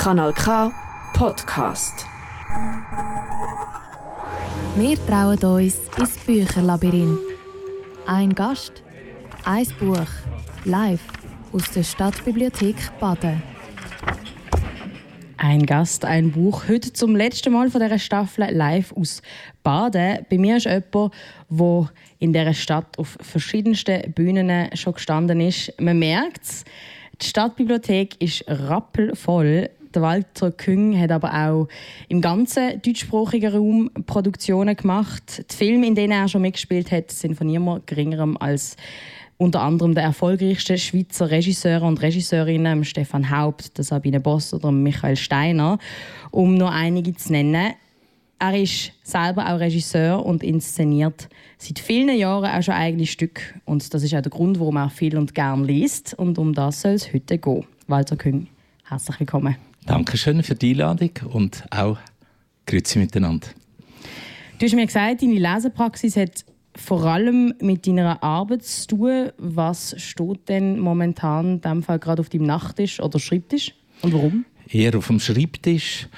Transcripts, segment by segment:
Kanal K Podcast. Wir trauen uns ins Bücherlabyrinth. Ein Gast, ein Buch, live aus der Stadtbibliothek Baden. Ein Gast, ein Buch. Heute zum letzten Mal von dieser Staffel live aus Baden. Bei mir ist jemand, der in dieser Stadt auf verschiedensten Bühnen schon gestanden ist. Man merkt es. Die Stadtbibliothek ist rappelvoll. Der Walter Küng hat aber auch im ganzen deutschsprachigen Raum Produktionen gemacht. Die Filme, in denen er schon mitgespielt hat, sind von niemand geringerem als unter anderem der erfolgreichste Schweizer Regisseur und Regisseurinnen Stefan Haupt, Sabine Boss oder Michael Steiner, um nur einige zu nennen. Er ist selber auch Regisseur und inszeniert seit vielen Jahren auch schon eigene Stücke. Und das ist auch der Grund, warum er viel und gern liest. Und um das soll es heute gehen. Walter Küng, herzlich willkommen. Dankeschön für die Einladung und auch Grüezi miteinander. Du hast mir gesagt, deine Lesepraxis hat vor allem mit deiner Arbeit zu tun. Was steht denn momentan in dem Fall gerade auf deinem Nachttisch oder Schreibtisch und warum? Eher auf dem Schreibtisch.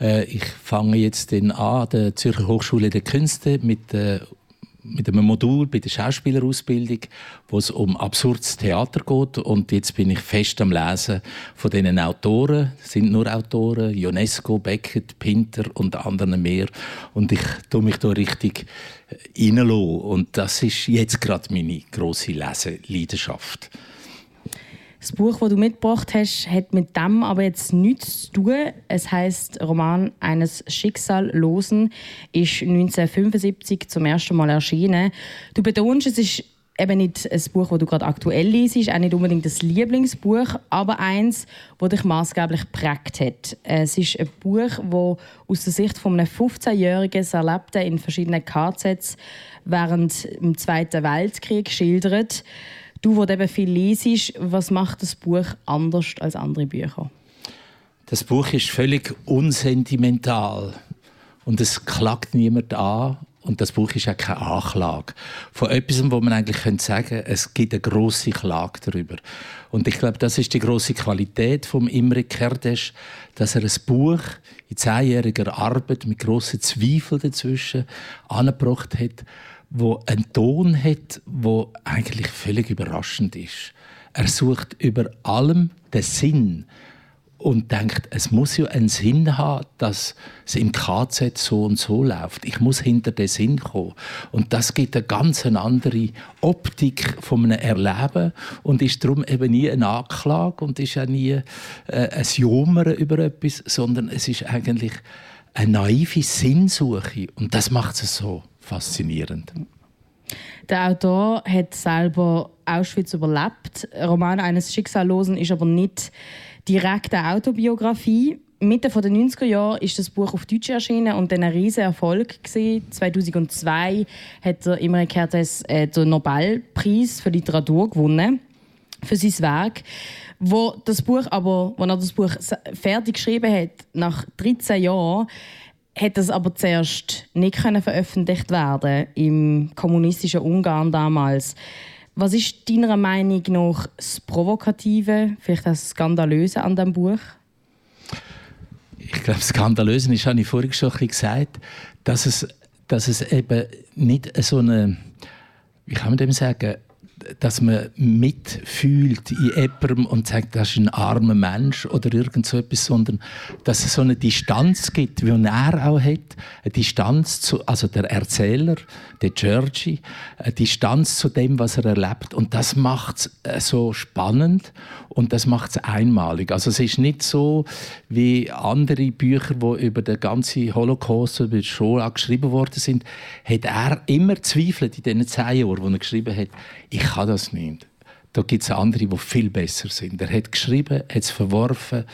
Äh, ich fange jetzt an der Zürcher Hochschule der Künste mit der mit einem Modul bei der Schauspielerausbildung, wo es um absurdes Theater geht. Und jetzt bin ich fest am Lesen von diesen Autoren. Es sind nur Autoren, Ionesco, Beckett, Pinter und anderen mehr. Und ich tue mich da richtig reinlassen. Und das ist jetzt gerade meine grosse Leseleidenschaft. Das Buch, das du mitgebracht hast, hat mit dem aber jetzt nichts zu tun. Es heißt Roman eines Schicksallosen, ist 1975 zum ersten Mal erschienen. Du betonst, es ist eben nicht ein Buch, das du gerade aktuell liest, auch nicht unbedingt das Lieblingsbuch, aber eins, das dich maßgeblich geprägt hat. Es ist ein Buch, das aus der Sicht von einem 15-Jährigen Erlebte in verschiedenen KZs während dem Zweiten Weltkrieg schildert. Du, wo eben viel liest, was macht das Buch anders als andere Bücher? Das Buch ist völlig unsentimental und es klagt niemand an und das Buch ist auch keine Anklage. Von etwas, wo man eigentlich sagen könnte, es gibt eine grosse Klage darüber. Und ich glaube, das ist die große Qualität von Imre Kertész, dass er ein Buch in zehnjähriger Arbeit mit grossen Zweifeln dazwischen angebracht hat, wo einen Ton hat, wo eigentlich völlig überraschend ist. Er sucht über allem den Sinn und denkt, es muss ja einen Sinn haben, dass es im KZ so und so läuft. Ich muss hinter den Sinn kommen. Und das gibt eine ganz andere Optik von einem Erleben und ist darum eben nie eine Anklage und ist auch nie äh, ein Jummern über etwas, sondern es ist eigentlich eine naive Sinnsuche und das macht es so faszinierend. Der Autor hat selber Auschwitz überlebt. Roman eines Schicksallosen ist aber nicht direkt eine Autobiografie. Mitte der 90er Jahre ist das Buch auf Deutsch erschienen und dann ein riesiger Erfolg 2002 hat er Imre Kertész äh, den Nobelpreis für Literatur gewonnen für sein Werk. Wo das Buch aber, wo er das Buch fertig geschrieben hat, nach 13 Jahren, hat das aber zuerst nicht können veröffentlicht werden im kommunistischen Ungarn damals. Was ist deiner Meinung nach das Provokative, vielleicht das Skandalöse an dem Buch? Ich glaube, das Skandalöse ist, habe ich vorhin schon gesagt, dass es, dass es eben nicht so eine, wie kann man dem sagen, dass man mitfühlt in jemandem und sagt, das ist ein armer Mensch oder irgend so etwas, sondern dass es so eine Distanz gibt, wie er auch hat, eine Distanz zu, also der Erzähler, der Georgie, eine Distanz zu dem, was er erlebt und das macht es äh, so spannend und das macht es einmalig. Also es ist nicht so wie andere Bücher, wo über den ganzen Holocaust über die Shoah geschrieben worden sind, hat er immer Zweifel in diesen zehn Jahren, wo er geschrieben hat, ich kann das nicht. Da gibt es andere, die viel besser sind. Er hat geschrieben, hat es verworfen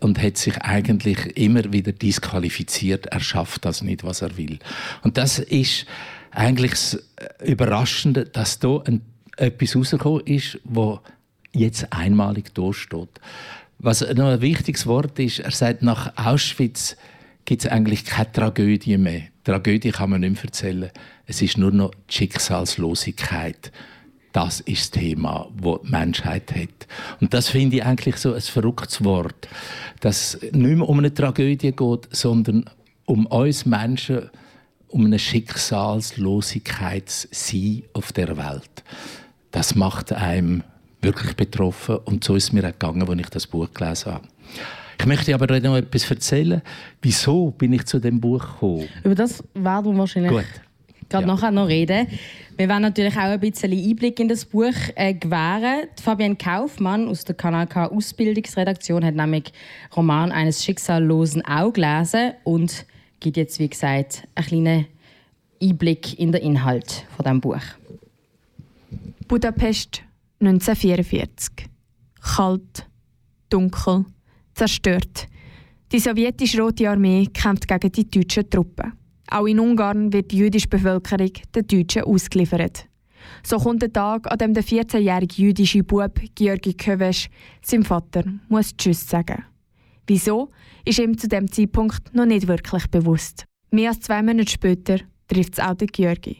und hat sich eigentlich immer wieder disqualifiziert. Er schafft das nicht, was er will. Und das ist eigentlich das Überraschende, dass da ein, etwas rausgekommen ist, wo jetzt einmalig durchsteht. Was noch ein wichtiges Wort ist, er sagt, nach Auschwitz gibt es eigentlich keine Tragödie mehr. Tragödie kann man nicht mehr erzählen. Es ist nur noch Schicksalslosigkeit das ist das Thema, das die Menschheit hat. Und das finde ich eigentlich so ein verrücktes Wort, dass es nicht mehr um eine Tragödie geht, sondern um uns Menschen, um eine Schicksalslosigkeit sein auf der Welt. Das macht einem wirklich betroffen und so ist es mir auch gegangen, als ich das Buch gelesen habe. Ich möchte aber noch etwas erzählen. Wieso bin ich zu dem Buch gekommen? Über das werden wir wahrscheinlich Gut. gerade Ja. nachher noch reden. Wir werden natürlich auch ein bisschen Einblick in das Buch äh, gewähren. Die Fabienne Kaufmann aus der Kanal K Ausbildungsredaktion hat nämlich Roman eines Schicksallosen auch gelesen und gibt jetzt, wie gesagt, einen kleinen Einblick in den Inhalt von diesem Buch. Budapest 1944. Kalt, dunkel, zerstört. Die sowjetische Rote Armee kämpft gegen die deutschen Truppen. Auch in Ungarn wird die jüdische Bevölkerung den Deutschen ausgeliefert. So kommt der Tag, an dem der 14-jährige jüdische Bub Georgi Kövesch seinem Vater muss Tschüss sagen. Wieso, ist ihm zu dem Zeitpunkt noch nicht wirklich bewusst. Mehr als zwei Monate später trifft es auch den Georgi.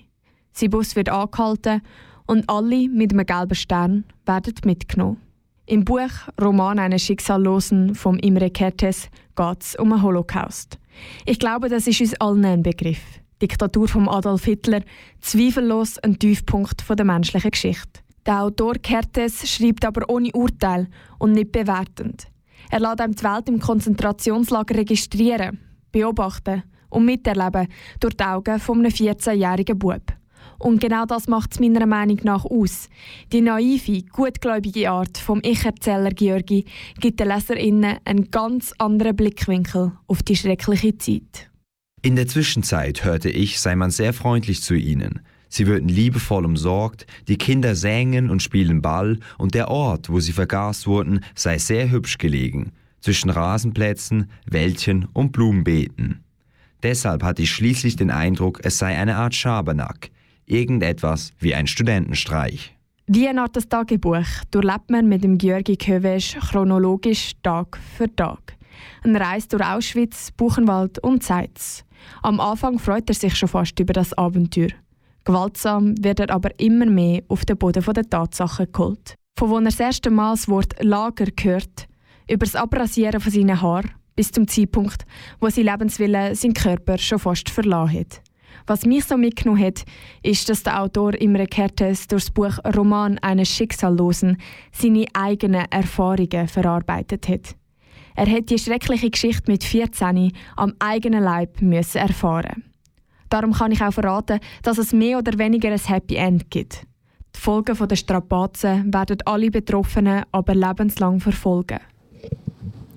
Sein Bus wird angehalten und alle mit einem gelben Stern werden mitgenommen. Im Buch Roman eines Schicksallosen von Imre Kertész geht es um den Holocaust. Ich glaube, das ist uns allen ein Begriff. Die Diktatur von Adolf Hitler, zweifellos ein Tiefpunkt der menschlichen Geschichte. Der Autor Kertész schreibt aber ohne Urteil und nicht bewertend. Er lässt einem die Welt im Konzentrationslager registrieren, beobachten und miterleben durch die Augen von einem 14-jährigen Bub. Und genau das macht es meiner Meinung nach aus. Die naive, gutgläubige Art vom Ich-Erzähler Georgi gibt den LeserInnen einen ganz anderen Blickwinkel auf die schreckliche Zeit. In der Zwischenzeit hörte ich, sei man sehr freundlich zu ihnen. Sie würden liebevoll umsorgt, die Kinder sängen und spielen Ball und der Ort, wo sie vergast wurden, sei sehr hübsch gelegen, zwischen Rasenplätzen, Wäldchen und Blumenbeeten. Deshalb hatte ich schließlich den Eindruck, es sei eine Art Schabernack, irgendetwas wie ein Studentenstreich. Wie eine Art Tagebuch durchlebt man mit dem Georgi Kövesch chronologisch Tag für Tag. Eine Reise durch Auschwitz, Buchenwald und Zeitz. Am Anfang freut er sich schon fast über das Abenteuer. Gewaltsam wird er aber immer mehr auf den Boden der Tatsachen geholt. Von wo er das erste Mal das Wort Lager hört, über das Abrasieren von seinen Haaren bis zum Zeitpunkt, wo sein Lebenswille seinen Körper schon fast verlassen hat. Was mich so mitgenommen hat, ist, dass der Autor Imre Kertész durch das Buch Roman eines Schicksallosen seine eigenen Erfahrungen verarbeitet hat. Er hat die schreckliche Geschichte mit 14 am eigenen Leib müssen erfahren. Darum kann ich auch verraten, dass es mehr oder weniger ein Happy End gibt. Die Folgen der Strapazen werden alle Betroffenen aber lebenslang verfolgen.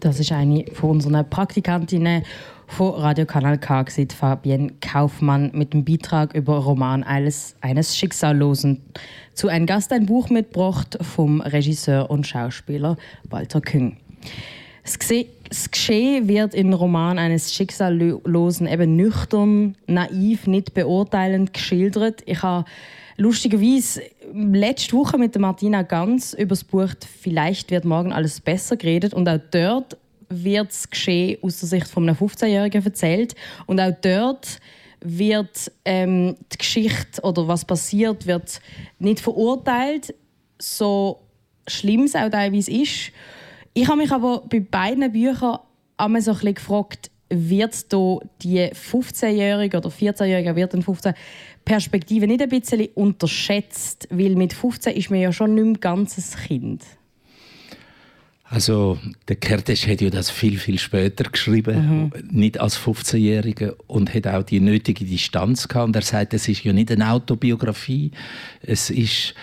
Das ist eine von unseren Praktikantinnen von Radio Kanal K, gewesen, Fabienne Kaufmann, mit dem Beitrag über Roman eines, eines Schicksallosen. Zu einem Gast ein Buch mitgebracht vom Regisseur und Schauspieler Walter Küng. Das Geschehen wird im Roman eines Schicksallosen eben nüchtern, naiv, nicht beurteilend geschildert. Ich habe lustigerweise letzte Woche mit Martina Ganz über das Buch «Vielleicht wird morgen alles besser» geredet und auch dort wird das Geschehen aus der Sicht von einem 15-Jährigen erzählt und auch dort wird ähm, die Geschichte oder was passiert wird nicht verurteilt, so schlimm es auch teilweise ist. Ich habe mich aber bei beiden Büchern einmal so ein bisschen gefragt, wird da die 15-Jährige oder 14-Jährige, wird ein 15 Perspektive nicht ein bisschen unterschätzt, weil mit 15 ist man ja schon nicht mehr ganzes Kind. Also der Kertész hat ja das viel, viel später geschrieben, nicht als 15-Jähriger und hat auch die nötige Distanz gehabt. Und er sagt, es ist ja nicht eine Autobiografie, es ist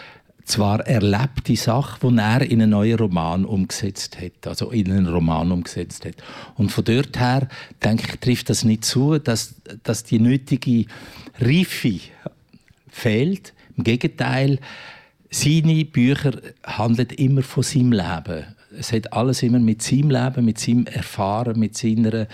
zwar erlebte Sache, die er in einen neuen Roman umgesetzt hat, also in einen Roman umgesetzt hat. Und von dort her, denke ich, trifft das nicht zu, dass, dass die nötige Reife fehlt. Im Gegenteil, seine Bücher handeln immer von seinem Leben. Es hat alles immer mit seinem Leben, mit seinem Erfahren, mit seiner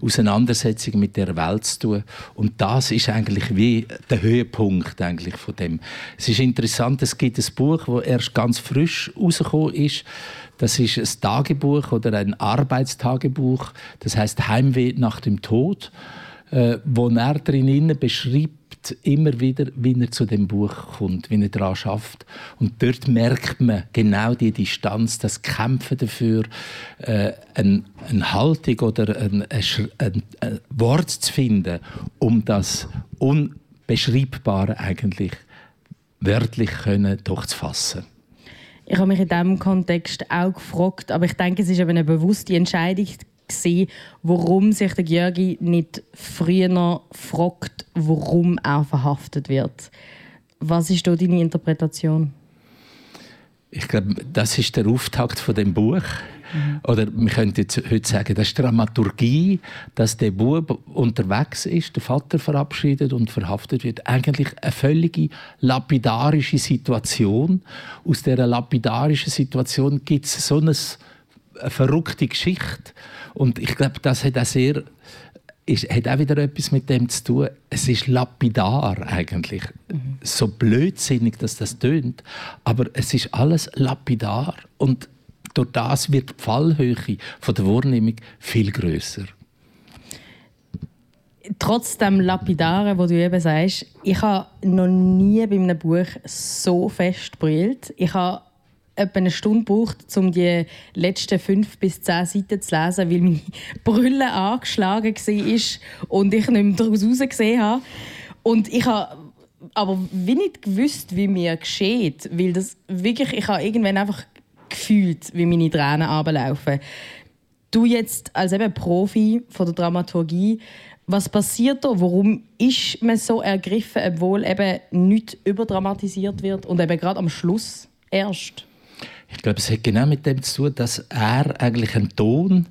Auseinandersetzung mit der Welt zu tun. Und das ist eigentlich wie der Höhepunkt eigentlich von dem. Es ist interessant, es gibt ein Buch, das erst ganz frisch rausgekommen ist. Das ist ein Tagebuch oder ein Arbeitstagebuch. Das heißt Heimweh nach dem Tod, äh, wo er drinnen beschreibt, immer wieder, wie er zu dem Buch kommt, wie er daran schafft. Und dort merkt man genau die Distanz, das Kämpfen dafür, äh, eine, eine Haltung oder ein, ein, ein, Wort zu finden, um das Unbeschreibbare eigentlich wörtlich können durchzufassen. Ich habe mich in diesem Kontext auch gefragt, aber ich denke, es ist eben eine bewusste Entscheidung gewesen, warum sich der Georgi nicht früher fragt, warum er verhaftet wird. Was ist da deine Interpretation? Ich glaube, das ist der Auftakt von dem Buch. Mhm. Oder wir könnten jetzt heute sagen, das ist Dramaturgie, dass der Bub unterwegs ist, der Vater verabschiedet und verhaftet wird. Eigentlich eine völlige lapidarische Situation. Aus dieser lapidarischen Situation gibt es so eine, eine verrückte Geschichte. Und ich glaube, das hat auch sehr ist, hat auch wieder etwas mit dem zu tun. Es ist lapidar eigentlich. Mhm. So blödsinnig, dass das tönt, aber es ist alles lapidar und durch das wird die Fallhöhe von der Wahrnehmung viel größer. Trotz dem Lapidaren, wo du eben sagst, ich habe noch nie bei einem Buch so fest brüllt. Ich habe etwa eine Stunde gebraucht, um die letzten fünf bis zehn Seiten zu lesen, weil meine Brille angeschlagen war und ich nicht mehr daraus gesehen habe. Und ich habe aber wie nicht gewusst, wie mir geschieht, weil das wirklich, ich habe irgendwann einfach gefühlt, wie meine Tränen ablaufen. Du jetzt als eben Profi von der Dramaturgie, was passiert da? Warum ist man so ergriffen, obwohl eben nicht überdramatisiert wird und eben gerade am Schluss erst? Ich glaube, es hat genau mit dem zu tun, dass er eigentlich einen Ton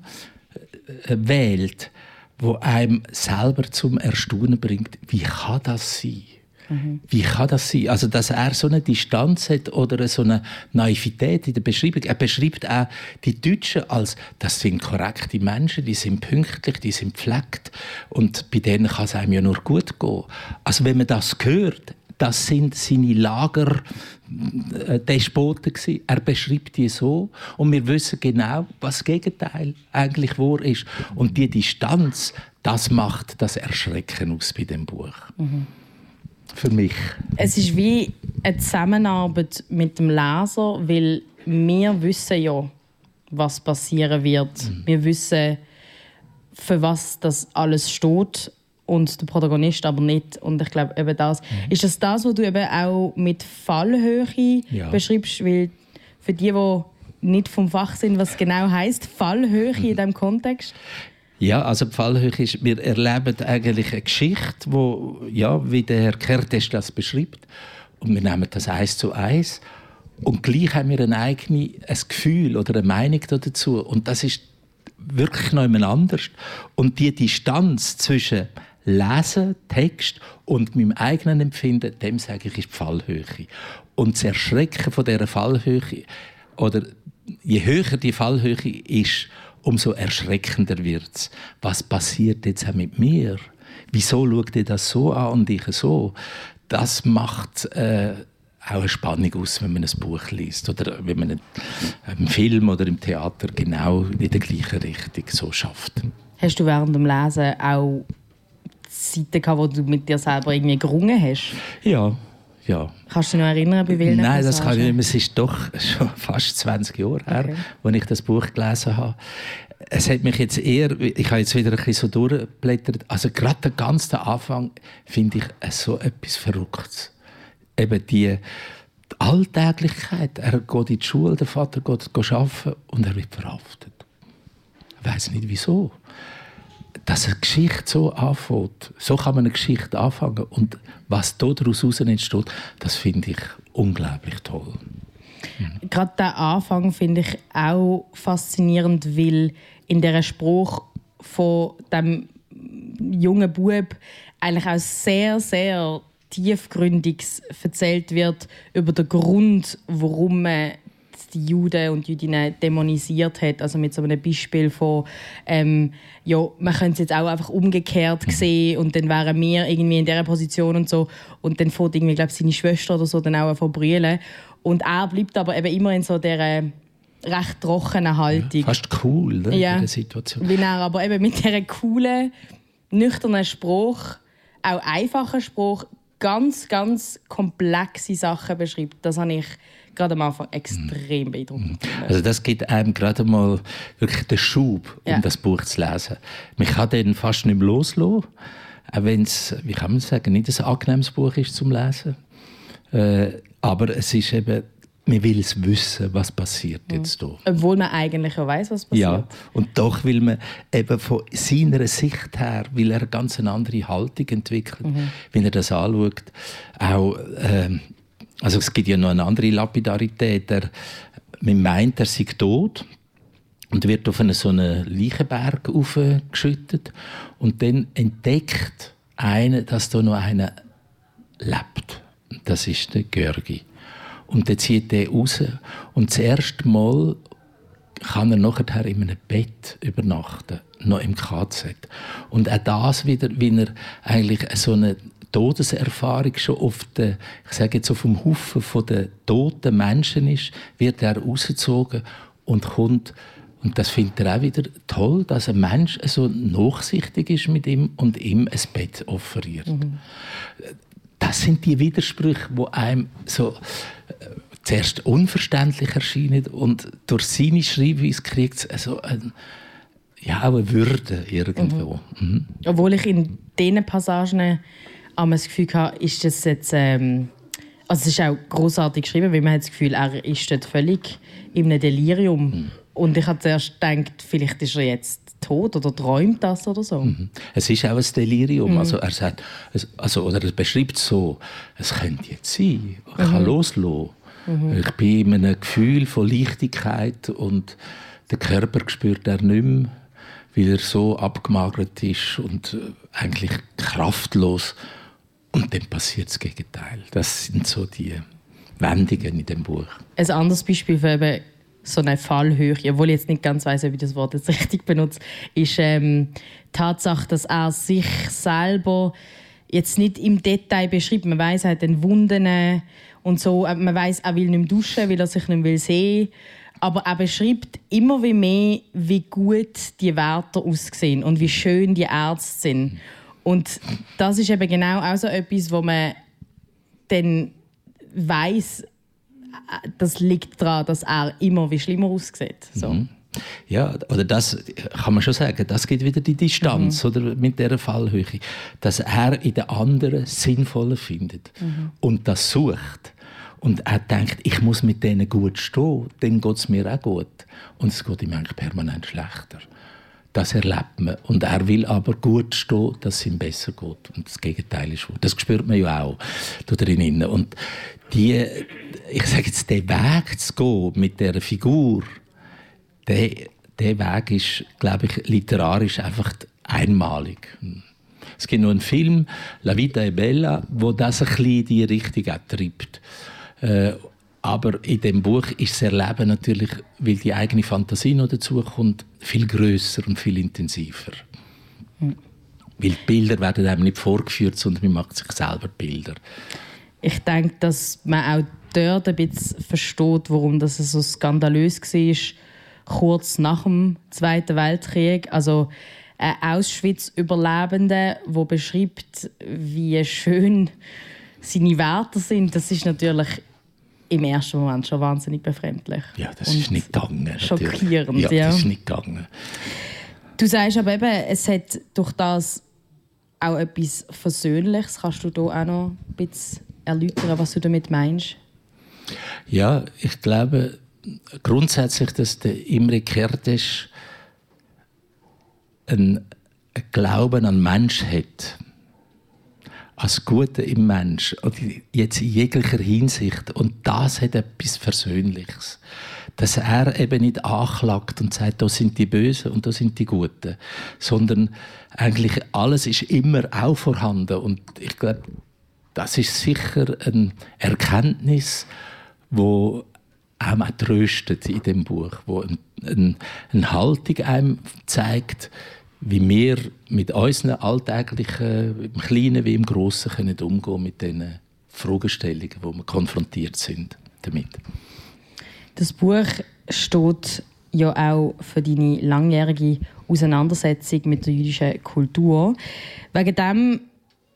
äh, wählt, wo einem selber zum Erstaunen bringt. Wie kann das sein? Mhm. Wie kann das sein? Also, dass er so eine Distanz hat oder so eine Naivität in der Beschreibung. Er beschreibt auch die Deutschen als, das sind korrekte Menschen, die sind pünktlich, die sind pflegt und bei denen kann es einem ja nur gut gehen. Also, wenn man das hört, das sind seine Lager äh, Despoten gewesen. Er beschreibt die so und wir wissen genau, was das Gegenteil eigentlich wahr ist. Und die Distanz, das macht das Erschrecken aus bei dem Buch. Mhm. Für mich. Es ist wie eine Zusammenarbeit mit dem Leser, weil wir wissen ja, was passieren wird. Mhm. Wir wissen, für was das alles steht und der Protagonist aber nicht. Und ich glaube, eben das. Mhm. Ist das das, was du eben auch mit Fallhöhe ja. beschreibst? Weil für die, die nicht vom Fach sind, was genau heißt Fallhöhe mhm. in diesem Kontext? Ja, also die Fallhöhe ist, wir erleben eigentlich eine Geschichte, wo, ja, wie der Herr Kertes das beschreibt. Und wir nehmen das eins zu eins. Und gleich haben wir ein eigenes Gefühl oder eine Meinung dazu. Und das ist wirklich noch jemand anders. Und die Distanz zwischen Lesen, Text und meinem eigenen Empfinden, dem sage ich, ist die Fallhöhe. Und das Erschrecken von dieser Fallhöhe, oder je höher die Fallhöhe ist, umso erschreckender wird es. Was passiert jetzt auch mit mir? Wieso schaut ihr das so an und ich so? Das macht äh, auch eine Spannung aus, wenn man ein Buch liest oder wenn man einen Film oder im Theater genau in der gleichen Richtung so schafft. Hast du während dem Lesen auch Zeiten gehabt, wo du mit dir selber irgendwie gerungen hast? Ja, ja. Kannst du dich noch erinnern, bei welchen Nein, das kann ich nicht mehr. Es ist doch schon fast 20 Jahre her, okay. als ich das Buch gelesen habe. Es hat mich jetzt eher, ich habe jetzt wieder ein bisschen so durchgeblättert, also gerade der ganze Anfang finde ich so etwas Verrücktes. Eben die Alltäglichkeit. Er geht in die Schule, der Vater geht arbeiten und er wird verhaftet. Ich weiß nicht wieso dass eine Geschichte so anfängt. So kann man eine Geschichte anfangen. Und was daraus entsteht, das finde ich unglaublich toll. Mhm. Gerade der Anfang finde ich auch faszinierend, weil in der Spruch von dem jungen Bub eigentlich auch sehr, sehr tiefgründig erzählt wird über den Grund, warum man die Juden und Jüdinnen dämonisiert hat. Also mit so einem Beispiel von, ähm, ja, man könnte es jetzt auch einfach umgekehrt mhm. sehen und dann wären wir irgendwie in dieser Position und so. Und dann fährt irgendwie, glaube seine Schwester oder so dann auch von brüllen. Und er bleibt aber eben immer in so dieser recht trockenen Haltung. Ja, fast cool ne, ja. in der Situation. Weil er aber eben mit dieser coolen, nüchternen Spruch, auch einfachen Spruch, ganz, ganz komplexe Sachen beschreibt, das habe ich gerade am Anfang extrem beeindruckend. Also das gibt einem gerade mal wirklich den Schub, um Ja. das Buch zu lesen. Man kann den fast nicht mehr loslassen, auch wenn es, wie kann man sagen, nicht ein angenehmes Buch ist zum Lesen. Äh, aber es ist eben, man will es wissen, was passiert jetzt hier. Obwohl man eigentlich auch weiß, was passiert. Ja, und doch will man eben von seiner Sicht her, will er eine ganz andere Haltung entwickeln, wenn er das anschaut. Auch, ähm, also es gibt ja noch eine andere Lapidarität. Er, man meint, er sei tot und wird auf einen, so einen Leichenberg aufgeschüttet und dann entdeckt einer, dass da noch einer lebt. Das ist der Görgi. Und dann zieht er raus und das erste Mal kann er nachher in einem Bett übernachten, noch im KZ. Und auch das wieder, wie er eigentlich so eine Todeserfahrung schon auf der, ich sage jetzt auf dem Haufen von den toten Menschen ist, wird er rausgezogen und kommt und das findet er auch wieder toll, dass ein Mensch so nachsichtig ist mit ihm und ihm ein Bett offeriert. Das sind die Widersprüche, wo einem so äh, zuerst unverständlich erscheinen und durch seine Schreibweise kriegt es so ein, ja, auch eine Würde irgendwo. Mhm. Obwohl ich in diesen Passagen einmal das Gefühl hatte, ist das jetzt. Ähm, also es ist auch großartig geschrieben, weil man hat das Gefühl, er ist dort völlig in einem Delirium. Und ich habe zuerst gedacht, vielleicht ist er jetzt tot oder träumt das oder so. Es ist auch ein Delirium. Also er sagt, also, oder er beschreibt es so, es könnte jetzt sein, ich kann loslassen. Ich bin in einem Gefühl von Leichtigkeit und der Körper spürt er nicht mehr, weil er so abgemagert ist und äh, eigentlich kraftlos. Und dann passiert das Gegenteil. Das sind so die Wendungen in dem Buch. Ein anderes Beispiel für eben so eine Fallhöhe, obwohl ich jetzt nicht ganz weiß, ob ich das Wort jetzt richtig benutze, ist ähm, die Tatsache, dass er sich selber jetzt nicht im Detail beschreibt. Man weiß, er hat den Wunden und so. Aber Man weiß, er will nicht mehr duschen, weil er sich nicht mehr sehen will. Aber er beschreibt immer wie mehr, wie gut die Wärter aussehen und wie schön die Ärzte sind. Und das ist eben genau auch so etwas, wo man dann weiß, das liegt daran, dass er immer wie schlimmer aussieht. So. Ja, oder das kann man schon sagen, das gibt wieder die Distanz oder, mit dieser Fallhöhe. Dass er in den anderen sinnvoller findet und das sucht. Und er denkt, ich muss mit denen gut stehen, dann geht es mir auch gut. Und es geht ihm eigentlich permanent schlechter. Das erlebt man. Und er will aber gut stehen, dass es ihm besser geht. Und das Gegenteil ist wahr. Das spürt man ja auch da. Und die, ich sage jetzt, den Weg zu gehen mit dieser Figur, der, der Weg ist, glaube ich, literarisch einfach einmalig. Es gibt noch einen Film, La Vita è Bella, wo das ein bisschen in die Richtung treibt. Aber in dem Buch ist das Erleben natürlich, weil die eigene Fantasie noch dazu kommt, viel größer und viel intensiver. Weil die Bilder werden einem nicht vorgeführt, sondern man macht sich selber Bilder. Ich denke, dass man auch dort ein bisschen versteht, warum das so skandalös war, kurz nach dem Zweiten Weltkrieg. Also ein Auschwitz-Überlebender, der beschreibt, wie schön seine Werte sind, das ist natürlich im ersten Moment schon wahnsinnig befremdlich. Ja, das ist nicht gegangen. schockierend, Ja, ja. das ist nicht gegangen. Du sagst aber eben, es hat durch das auch etwas Versöhnliches. Kannst du da auch noch ein bisschen erläutern, was du damit meinst? Ja, ich glaube grundsätzlich, dass der Imre Kertész einen Glauben an Mensch hat. Als Gute im Mensch. Jetzt in jeglicher Hinsicht. Und das hat etwas Versöhnliches. Dass er eben nicht anklagt und sagt, da sind die Bösen und da sind die Guten. Sondern eigentlich alles ist immer auch vorhanden. Und ich glaube, das ist sicher eine Erkenntnis, wo auch mal tröstet in dem Buch, wo eine, eine Haltung einem zeigt, wie wir mit unseren alltäglichen, im Kleinen wie im Grossen, können umgehen mit diesen Fragestellungen, wo wir konfrontiert sind damit. Das Buch steht ja auch für deine langjährige Auseinandersetzung mit der jüdischen Kultur. Wegen dem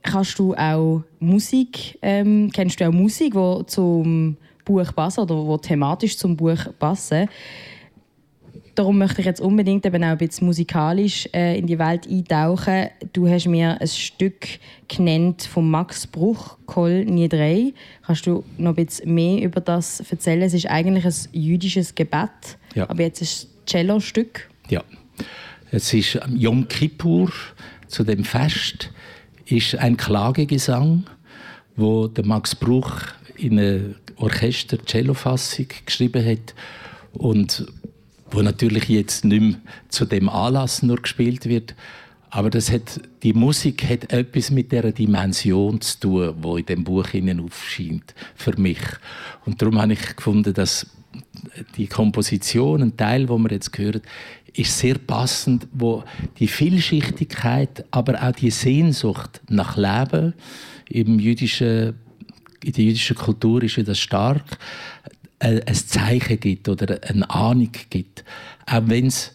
kannst du auch Musik, ähm, kennst du auch Musik, die zum Buch passen oder wo thematisch zum Buch passen? Darum möchte ich jetzt unbedingt eben auch ein bisschen musikalisch äh, in die Welt eintauchen. Du hast mir ein Stück genannt von Max Bruch, Kol nie drei. Kannst du noch ein bisschen mehr über das erzählen? Es ist eigentlich ein jüdisches Gebet, Ja. aber jetzt ist ein Cello-Stück. Ja. Es ist Yom Kippur, zu dem Fest, ist ein Klagegesang, wo der Max Bruch in eine Orchester-Cello-Fassung geschrieben hat und wo natürlich jetzt nicht mehr zu dem Anlass nur gespielt wird, aber das hat, die Musik hat etwas mit der Dimension zu tun, wo in dem Buch innen aufscheint für mich. Und darum habe ich gefunden, dass die Komposition, ein Teil, wo wir jetzt gehört, ist sehr passend, wo die Vielschichtigkeit, aber auch die Sehnsucht nach Leben im jüdischen, in der jüdischen Kultur ist das stark, ein Zeichen gibt oder eine Ahnung gibt, auch wenn es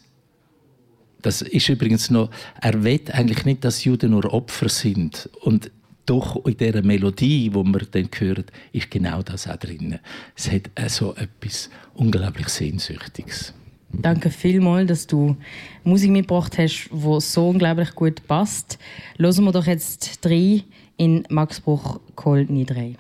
das ist übrigens noch, er will eigentlich nicht, dass Juden nur Opfer sind. Und doch in dieser Melodie, die wir dann hören, ist genau das auch drin. Es hat äh, so etwas unglaublich Sehnsüchtiges. Danke vielmals, dass du Musik mitgebracht hast, die so unglaublich gut passt. Hören wir doch jetzt drei in Max Bruch Kohl Niedrei.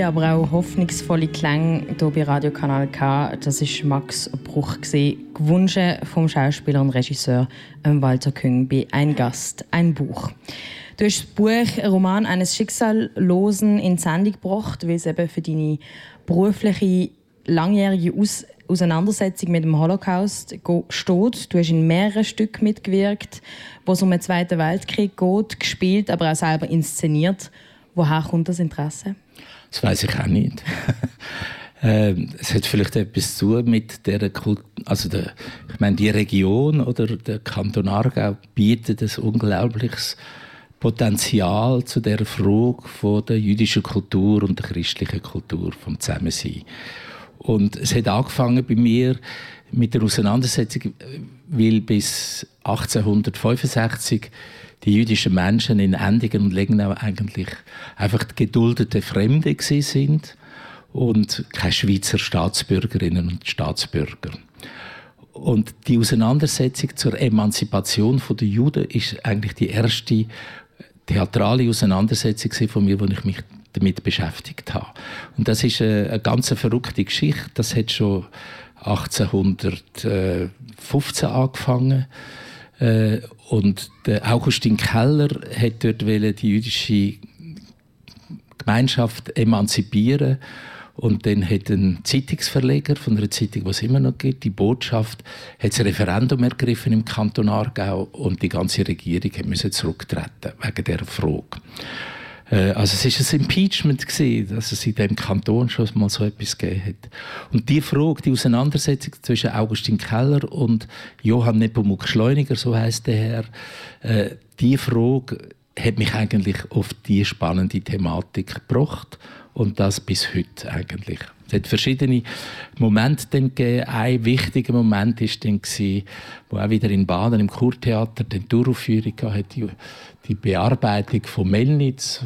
Traurige, aber auch hoffnungsvolle Klänge hier bei Radio Kanal K. Das ist Max Bruch, gewünscht vom Schauspieler und Regisseur Walter Küng bei Ein Gast, ein Buch. Du hast das Buch Roman eines Schicksallosen in Sendung gebracht, weil es eben für deine berufliche, langjährige Aus Auseinandersetzung mit dem Holocaust steht. Du hast in mehreren Stücken mitgewirkt, wo es um den Zweiten Weltkrieg geht, gespielt, aber auch selber inszeniert. Woher kommt das Interesse? Das weiß ich auch nicht. Ähm, es hat vielleicht etwas zu tun mit der Kult also der, ich meine die Region oder der Kanton Aargau bietet ein unglaubliches Potenzial zu der Frage von der jüdischen Kultur und der christlichen Kultur vom Zusammensein. Und es hat angefangen bei mir mit der Auseinandersetzung, weil bis 1865 die jüdischen Menschen in Endigen und Legnau eigentlich einfach geduldete Fremde sind und keine Schweizer Staatsbürgerinnen und Staatsbürger. Und die Auseinandersetzung zur Emanzipation der Juden ist eigentlich die erste theatrale Auseinandersetzung von mir, wo ich mich damit beschäftigt habe. Und das ist eine, eine ganz verrückte Geschichte. Das hat schon 1815 angefangen. Äh, und der Augustin Keller hat dort die jüdische Gemeinschaft emanzipieren und dann hat ein Zeitungsverleger von einer Zeitung, es immer noch gibt, die Botschaft, hat das Referendum ergriffen im Kanton Aargau und die ganze Regierung musste zurücktreten wegen dieser Frage. Äh, also es ist ein Impeachment gewesen, dass es in dem Kanton schon mal so etwas gegeben hat. Und die Frage, die Auseinandersetzung zwischen Augustin Keller und Johann Nepomuk Schleuniger, so heißt der Herr, äh, die Frage hat mich eigentlich auf die spannende Thematik gebracht und das bis heute eigentlich. Es hat verschiedene Momente dann gegeben. Ein wichtiger Moment war dann, wo auch wieder in Baden im Kurtheater die Uraufführung hatte, die, die Bearbeitung von Melnitz,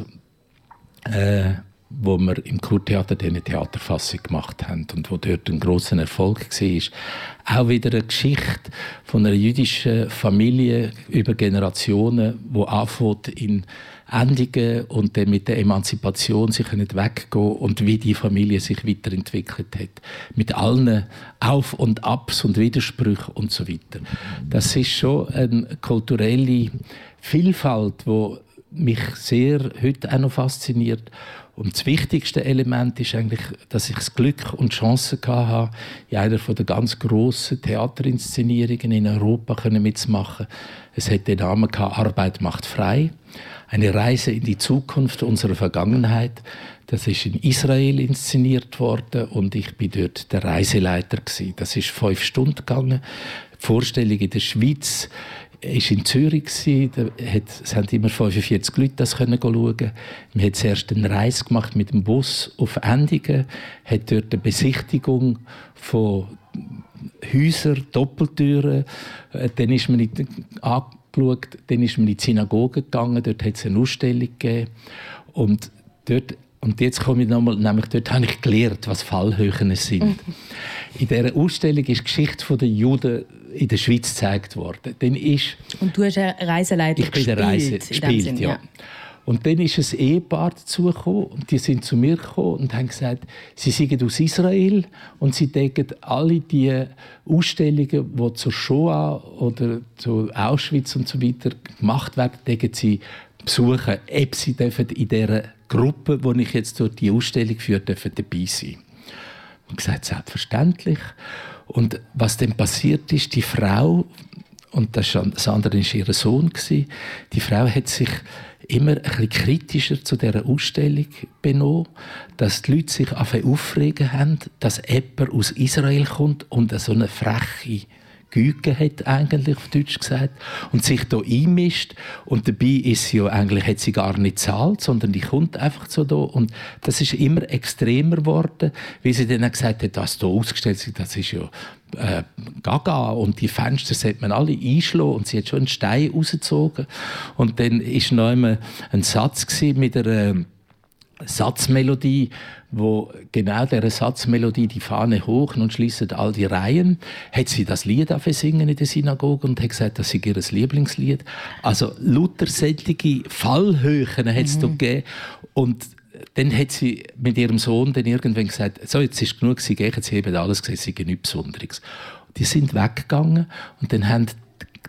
äh, wo wir im Kurtheater eine Theaterfassung gemacht haben und wo dort ein großer Erfolg war. Auch wieder eine Geschichte von einer jüdischen Familie über Generationen, wo anfängt in Endungen und dann mit der Emanzipation sich nicht weggehen und wie die Familie sich weiterentwickelt hat. Mit allen Auf- und Abs und Widersprüchen und so weiter. Das ist schon eine kulturelle Vielfalt, wo mich sehr heute auch noch fasziniert. Und das wichtigste Element ist eigentlich, dass ich das Glück und die Chance hatte, in einer der ganz grossen Theaterinszenierungen in Europa mitzumachen. Es hat den Namen gehabt, Arbeit macht frei eine Reise in die Zukunft unserer Vergangenheit. Das ist in Israel inszeniert worden und ich bin dort der Reiseleiter gewesen. Das ist fünf Stunden gegangen. Die Vorstellung in der Schweiz ist in Zürich hat, es haben immer 45 Leute das können schauen. Man hat zuerst eine Reise gemacht mit dem Bus auf Endigen, hat dort eine Besichtigung von Häusern, Doppeltüren. Äh, dann ist man in geschaut. Dann ist man in die Synagoge gegangen, dort hat es eine Ausstellung gegeben. Und, dort, und jetzt komme ich nochmal, nämlich dort habe ich gelernt, was Fallhöhen sind. Mhm. In dieser Ausstellung ist die Geschichte der Juden in der Schweiz gezeigt worden. Dann ist, und du hast eine Reiseleiter Ich bin der Reise gespielt, ja. ja. Und dann ist ein Ehepaar dazugekommen und die sind zu mir gekommen und haben gesagt, sie sind aus Israel und sie decken alle die Ausstellungen, die zur Shoah oder zu Auschwitz und so weiter gemacht werden, decken sie besuchen, ob sie dürfen in dieser Gruppe, wo ich jetzt durch die Ausstellung führe, dürfen dabei sein. Und gesagt, selbstverständlich. Und was dann passiert ist, die Frau, und das, andere war ihr Sohn, die Frau hat sich immer ein bisschen kritischer zu dieser Ausstellung benommen, dass die Leute sich aufregen haben, dass jemand aus Israel kommt und so eine freche Güge hat eigentlich auf Deutsch gesagt und sich da einmischt. Und dabei ist sie ja eigentlich hat sie gar nicht zahlt, sondern die kommt einfach so da. Und das ist immer extremer geworden, wie sie dann gesagt hat, was da ausgestellt ist, das ist ja äh, Gaga und die Fenster sollte man alle einschlagen. Und sie hat schon einen Stein rausgezogen. Und dann ist noch einmal ein Satz mit einer Satzmelodie, wo genau der Satzmelodie die Fahne hoch und schließt all die Reihen, hat sie das Lied singen in der Synagoge und hat gesagt, das sei ihr Lieblingslied. Also Luther sättige Fallhöhen hat es mhm. gegeben und dann hat sie mit ihrem Sohn dann irgendwann gesagt, so, jetzt ist genug, sie gehen, jetzt haben alles gesehen, sie nichts Besonderes. Die sind weggegangen und dann haben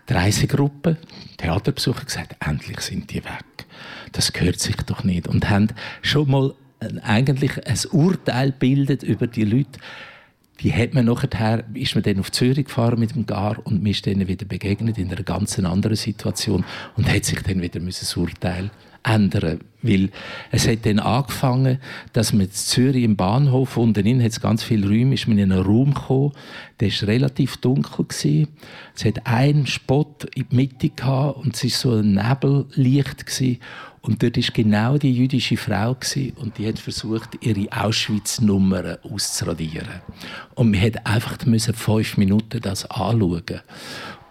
die Reisegruppe, Theaterbesucher gesagt, endlich sind die weg. Das gehört sich doch nicht. Und haben schon mal ein, eigentlich ein Urteil bildet über die Leute, die hat man nachher, ist man dann auf Zürich gefahren mit dem Gar und man ist denen wieder begegnet in einer ganz anderen Situation und hat sich dann wieder das Urteil ändern weil es hat dann angefangen, dass man in Zürich im Bahnhof unten drin hat es ganz viele Räume, ist man in einen Raum gekommen, der ist relativ dunkel gewesen. Es hat einen Spot in der Mitte gehabt und es ist so ein Nebellicht gewesen. Und dort ist genau die jüdische Frau gewesen, und die hat versucht, ihre Auschwitz-Nummern auszuradieren. Und wir hat einfach fünf Minuten das anschauen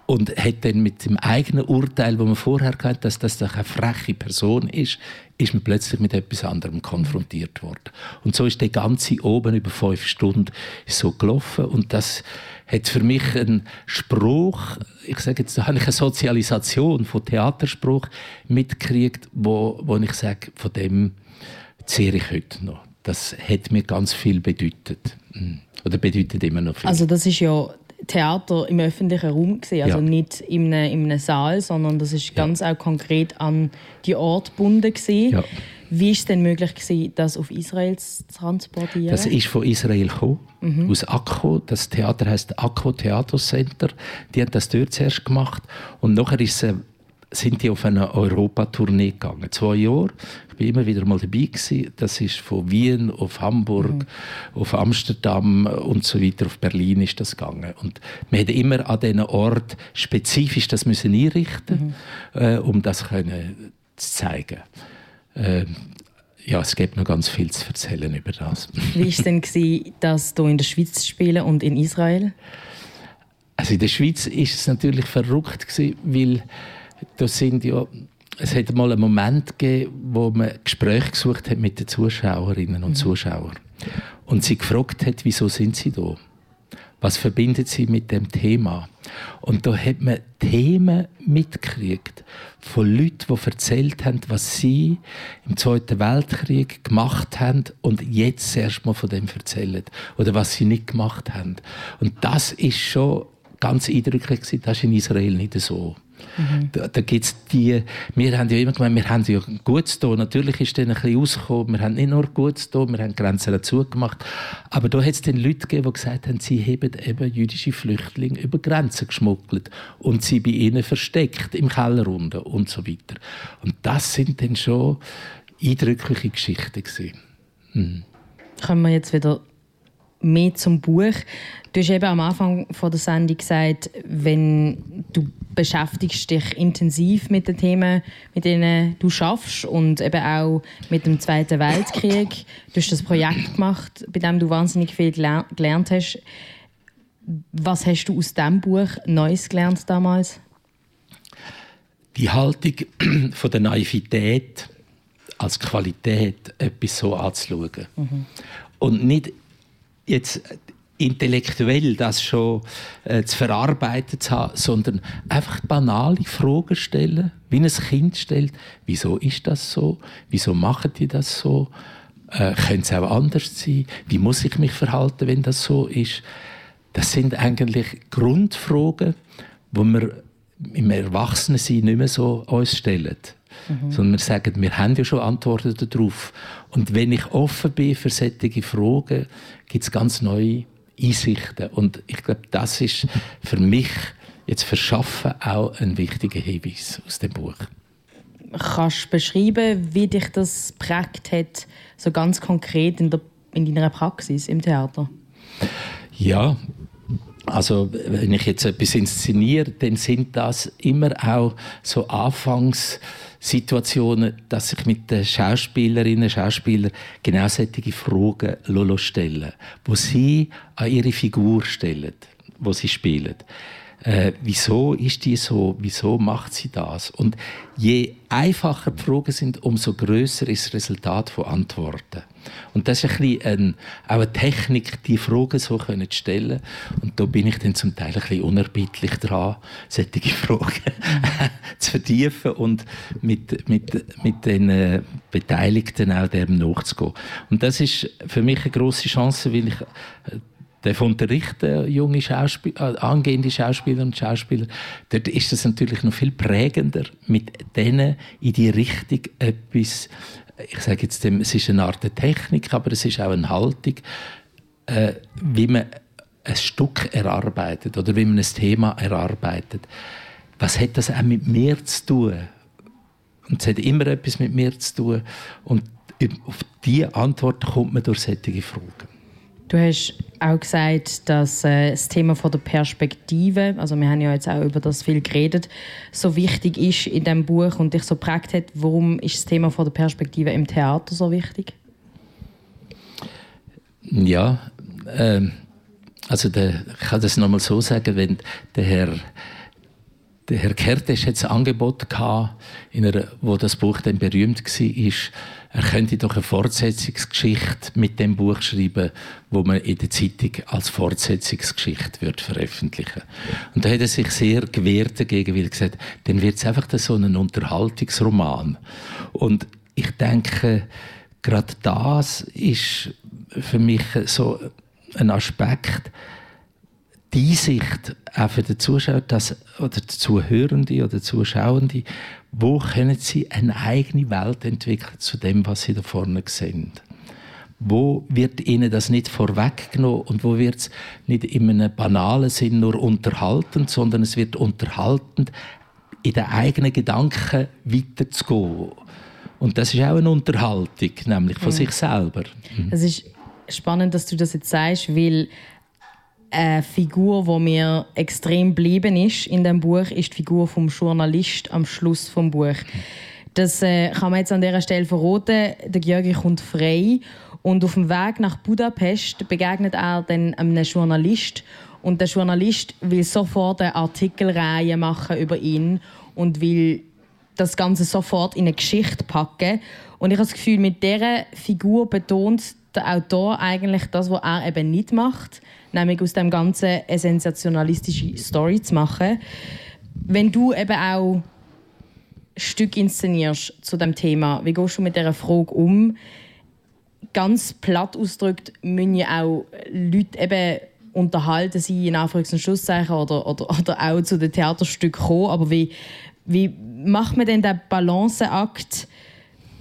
und hat dann mit dem eigenen Urteil, wo man vorher hatte, dass das doch eine freche Person ist, ist man plötzlich mit etwas anderem konfrontiert worden. Und so ist der ganze oben über fünf Stunden so gelaufen und das hat für mich einen Spruch, ich sage jetzt, da habe ich eine Sozialisation von Theaterspruch mitgekriegt, wo, wo ich sage, von dem zehre ich heute noch. Das hat mir ganz viel bedeutet. Hm. Oder bedeutet immer noch viel. Also das ist ja Theater im öffentlichen Raum gesehen, also ja. nicht in einem, in einem Saal, sondern das ist ganz ja. auch konkret an die Ort gebunden gesehen. Ja. Wie ist es denn möglich gewesen, das auf Israel zu transportieren? Das ist von Israel gekommen, mhm. aus Akko. Das Theater heißt Akko Theater Center. Die haben das dort zuerst gemacht und nachher ist es sind die auf eine Europatournee gegangen. Zwei Jahre. Ich war immer wieder mal dabei gewesen. Das ist von Wien auf Hamburg, mhm. auf Amsterdam und so weiter. Auf Berlin ist das gegangen. Und wir hätten immer an diesen Ort spezifisch das müssen einrichten, mhm. äh, um das können zu zeigen. Äh, ja, es gibt noch ganz viel zu erzählen über das. Wie war es denn, gewesen, das hier in der Schweiz spielen und in Israel? Also in der Schweiz ist es natürlich verrückt gewesen, weil das sind ja, es hat mal einen Moment gegeben, wo man Gespräche gesucht hat mit den Zuschauerinnen und mhm. Zuschauern und sie gefragt hat, wieso sind sie da? Was verbindet sie mit dem Thema? Und da hat man Themen mitgekriegt von Leuten, die erzählt haben, was sie im Zweiten Weltkrieg gemacht haben und jetzt erst mal von dem erzählen oder was sie nicht gemacht haben. Und das ist schon ganz eindrücklich gewesen. Das ist in Israel nicht so. Mhm. Da, da gibt's die, wir haben ja immer gemeint, wir haben ja gut tun. Natürlich ist dann ein bisschen rausgekommen, wir haben nicht nur gut tun, wir haben Grenzen dazu gemacht. Aber da hat es dann Leute gegeben, die gesagt haben, sie haben eben jüdische Flüchtlinge über Grenzen geschmuggelt und sie bei ihnen versteckt, im Keller unten und so weiter. Und das sind dann schon eindrückliche Geschichten gewesen. Mhm. Kommen wir jetzt wieder mehr zum Buch. Du hast eben am Anfang von der Sendung gesagt, wenn du beschäftigst dich intensiv mit den Themen, mit denen du schaffst und eben auch mit dem Zweiten Weltkrieg. Du hast das Projekt gemacht, bei dem du wahnsinnig viel gelernt hast. Was hast du aus diesem Buch Neues gelernt damals? Die Haltung von der Naivität als Qualität, etwas so anzuschauen. Mhm. Und nicht jetzt intellektuell das schon äh, zu verarbeiten zu haben, sondern einfach banale Fragen stellen, wie ein Kind stellt. Wieso ist das so? Wieso machen die das so? Äh, Könnte es auch anders sein? Wie muss ich mich verhalten, wenn das so ist? Das sind eigentlich Grundfragen, die wir im Erwachsenensein nicht mehr so uns stellen. Mhm. Sondern wir sagen, wir haben ja schon Antworten darauf. Und wenn ich offen bin für solche Fragen, gibt es ganz neue Einsichten. Und ich glaube, das ist für mich jetzt für Schaffen auch ein wichtiger Hinweis aus dem Buch. Kannst du beschreiben, wie dich das prägt hat, so ganz konkret in, der, in deiner Praxis im Theater? Ja, also wenn ich jetzt etwas inszeniere, dann sind das immer auch so Anfangssituationen, dass ich mit den Schauspielerinnen und Schauspielern genau solche Fragen stellen wo sie an ihre Figur stellen, wo sie spielen. Äh, wieso ist die so? Wieso macht sie das? Und je einfacher die Fragen sind, umso größer ist das Resultat von Antworten. Und das ist ein bisschen ein, auch eine Technik, die Fragen so können stellen. Und da bin ich dann zum Teil ein bisschen unerbittlich dran, solche Fragen zu vertiefen und mit, mit, mit den äh, Beteiligten auch dem nachzugehen. Und das ist für mich eine große Chance, weil ich äh, darf unterrichten, junge Schauspieler, äh, angehende Schauspieler und Schauspieler, dort ist es natürlich noch viel prägender, mit denen in die Richtung etwas, ich sage jetzt, es ist eine Art Technik, aber es ist auch eine Haltung, äh, wie man ein Stück erarbeitet oder wie man ein Thema erarbeitet. Was hat das auch mit mir zu tun? Und es hat immer etwas mit mir zu tun. Und auf diese Antwort kommt man durch solche Fragen. Du hast auch gesagt, dass äh, das Thema von der Perspektive, also wir haben ja jetzt auch über das viel geredet, so wichtig ist in dem Buch und dich so prägt hat. Warum ist das Thema von der Perspektive im Theater so wichtig? Ja, äh, also der, ich kann das nochmal so sagen, wenn der Herr der Herr Kertes hat ein Angebot gehabt, in einer, wo das Buch dann berühmt war, er könnte doch eine Fortsetzungsgeschichte mit dem Buch schreiben, wo man in der Zeitung als Fortsetzungsgeschichte wird veröffentlichen. Und da hat er sich sehr gewehrt dagegen, weil er gesagt, dann wird es einfach so ein Unterhaltungsroman. Und ich denke, gerade das ist für mich so ein Aspekt, die Sicht auch für den Zuschauer dass, oder die Zuhörende oder Zuschauende, wo können sie eine eigene Welt entwickeln zu dem, was sie da vorne sehen. Wo wird ihnen das nicht vorweggenommen und wo wird es nicht in einem banalen Sinn nur unterhaltend, sondern es wird unterhaltend, in den eigenen Gedanken weiterzugehen. Und das ist auch eine Unterhaltung, nämlich von mhm. sich selber. Mhm. Es ist spannend, dass du das jetzt sagst, weil eine Figur, die mir extrem geblieben ist in dem Buch, ist die Figur vom Journalist am Schluss vom Buch. Das äh, kann man jetzt an dieser Stelle verraten. Der Georgi kommt frei und auf dem Weg nach Budapest begegnet er dann einem Journalist und der Journalist will sofort eine Artikelreihe machen über ihn und will das Ganze sofort in eine Geschichte packen. Und ich habe das Gefühl, mit dieser Figur betont der Autor eigentlich das, was er eben nicht macht nämlich aus dem Ganzen eine sensationalistische Story zu machen. Wenn du eben auch Stück inszenierst zu dem Thema, wie gehst du mit dieser Frage um? Ganz platt ausgedrückt müssen ja auch Leute eben unterhalten sein, in Anführungs- und Schlusszeichen, oder, oder, oder auch zu den Theaterstücken kommen. Aber wie, wie macht man denn den Balanceakt,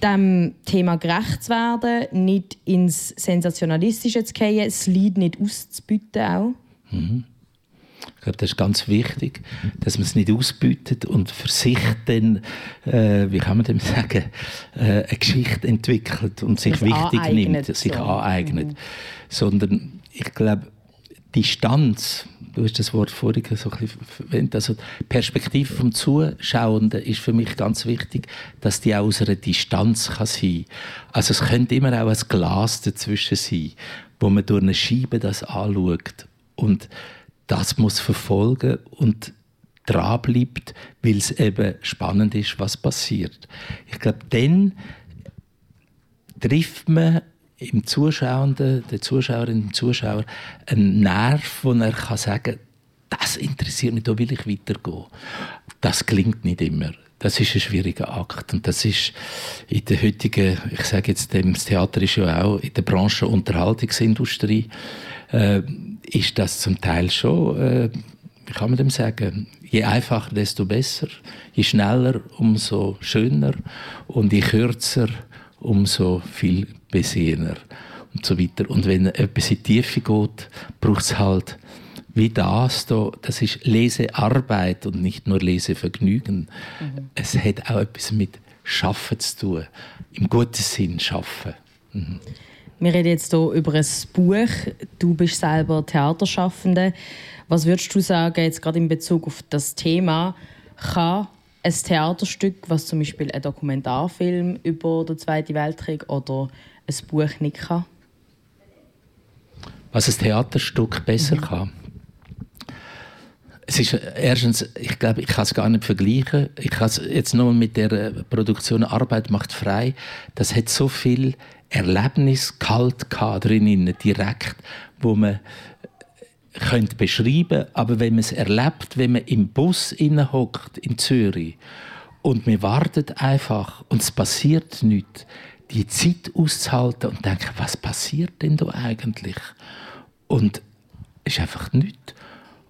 dem Thema gerecht zu werden, nicht ins Sensationalistische zu gehen, das Lied nicht auszubieten auch. Mhm. Ich glaube, das ist ganz wichtig, dass man es nicht ausbietet und für sich dann, äh, wie kann man dem sagen, äh, eine Geschichte entwickelt und sich das wichtig nimmt, sich so. aneignet. Mhm. Sondern ich glaube, Distanz du hast das Wort vorhin so ein verwendet, also die Perspektive vom Zuschauenden ist für mich ganz wichtig, dass die auch aus einer Distanz kann sein kann. Also es könnte immer auch ein Glas dazwischen sein, wo man durch eine Scheibe das anschaut und das muss verfolgen und dranbleibt, weil es eben spannend ist, was passiert. Ich glaube, dann trifft man im Zuschauenden, der Zuschauerin, dem Zuschauer, einen Nerv, wo er kann sagen das interessiert mich, da will ich weitergehen. Das klingt nicht immer. Das ist ein schwieriger Akt. Und das ist in der heutigen, ich sage jetzt, das Theater ist ja auch in der Branche Unterhaltungsindustrie, äh, ist das zum Teil schon, äh, wie kann man dem sagen, je einfacher, desto besser. Je schneller, umso schöner. Und je kürzer, umso viel besehener und so weiter. Und wenn etwas in die Tiefe geht, braucht es halt wie das da, das ist Lesearbeit und nicht nur Lesevergnügen. Mhm. Es hat auch etwas mit Schaffen zu tun, im guten Sinn Schaffen. Mhm. Wir reden jetzt hier über ein Buch. Du bist selber Theaterschaffende. Was würdest du sagen, jetzt gerade in Bezug auf das Thema, kann ein Theaterstück, was zum Beispiel ein Dokumentarfilm über den Zweiten Weltkrieg oder ein Buch nicht kann? Was ein Theaterstück besser mhm. kann? es ist erstens, ich glaube, ich kann es gar nicht vergleichen. Ich kann es jetzt nur mit der Produktion Arbeit macht frei. Das hat so viel Erlebnis kalt drin, direkt, wo man könnte beschreiben, aber wenn man es erlebt, wenn man im Bus hockt in Zürich und man wartet einfach und es passiert nichts, die Zeit auszuhalten und denken, was passiert denn da eigentlich? Und es ist einfach nichts.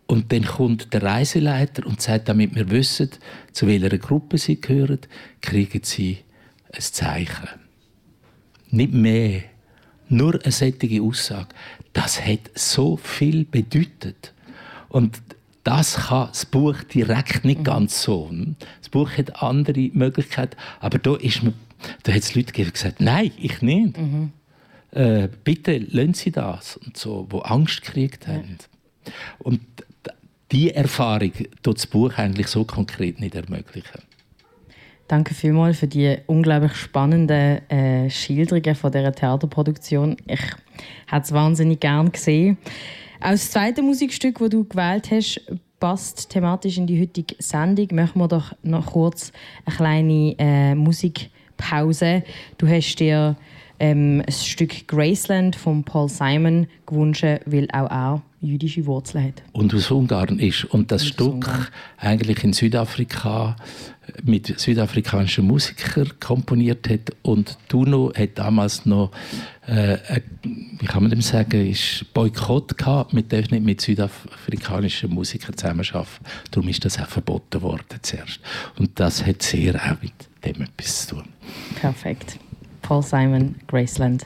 Und dann kommt der Reiseleiter und sagt, damit wir wissen, zu welcher Gruppe sie gehören, kriegen sie ein Zeichen. Nicht mehr. Nur eine solche Aussage. Das hat so viel bedeutet. Und das kann das Buch direkt nicht mhm. ganz so. Das Buch hat andere Möglichkeiten, aber da ist man, da hat es Leute gegeben, die gesagt nein, ich nicht. Mhm. Äh, bitte lassen Sie das und so, wo Angst gekriegt haben. Ja. Und die Erfahrung tut das Buch eigentlich so konkret nicht ermöglichen. Danke vielmals für die unglaublich spannenden äh, Schilderungen von dieser Theaterproduktion. Ich habe es wahnsinnig gern gesehen. Auch das zweite Musikstück, das du gewählt hast, passt thematisch in die heutige Sendung. Machen wir doch noch kurz eine kleine äh, Musikpause. Du hast dir ähm, ein Stück Graceland von Paul Simon gewünscht, weil auch er jüdische Wurzeln hat. Und aus Ungarn ist. Und das und Stück Ungarn. eigentlich in Südafrika mit südafrikanischen Musikern komponiert hat. Und Duno hat damals noch, äh, wie kann man dem sagen, ist Boykott gehabt. Man darf nicht mit südafrikanischen Musikern zusammenarbeiten. Darum ist das auch verboten worden zuerst. Und das hat sehr auch mit dem etwas zu tun. Perfekt. Paul Simon, Graceland.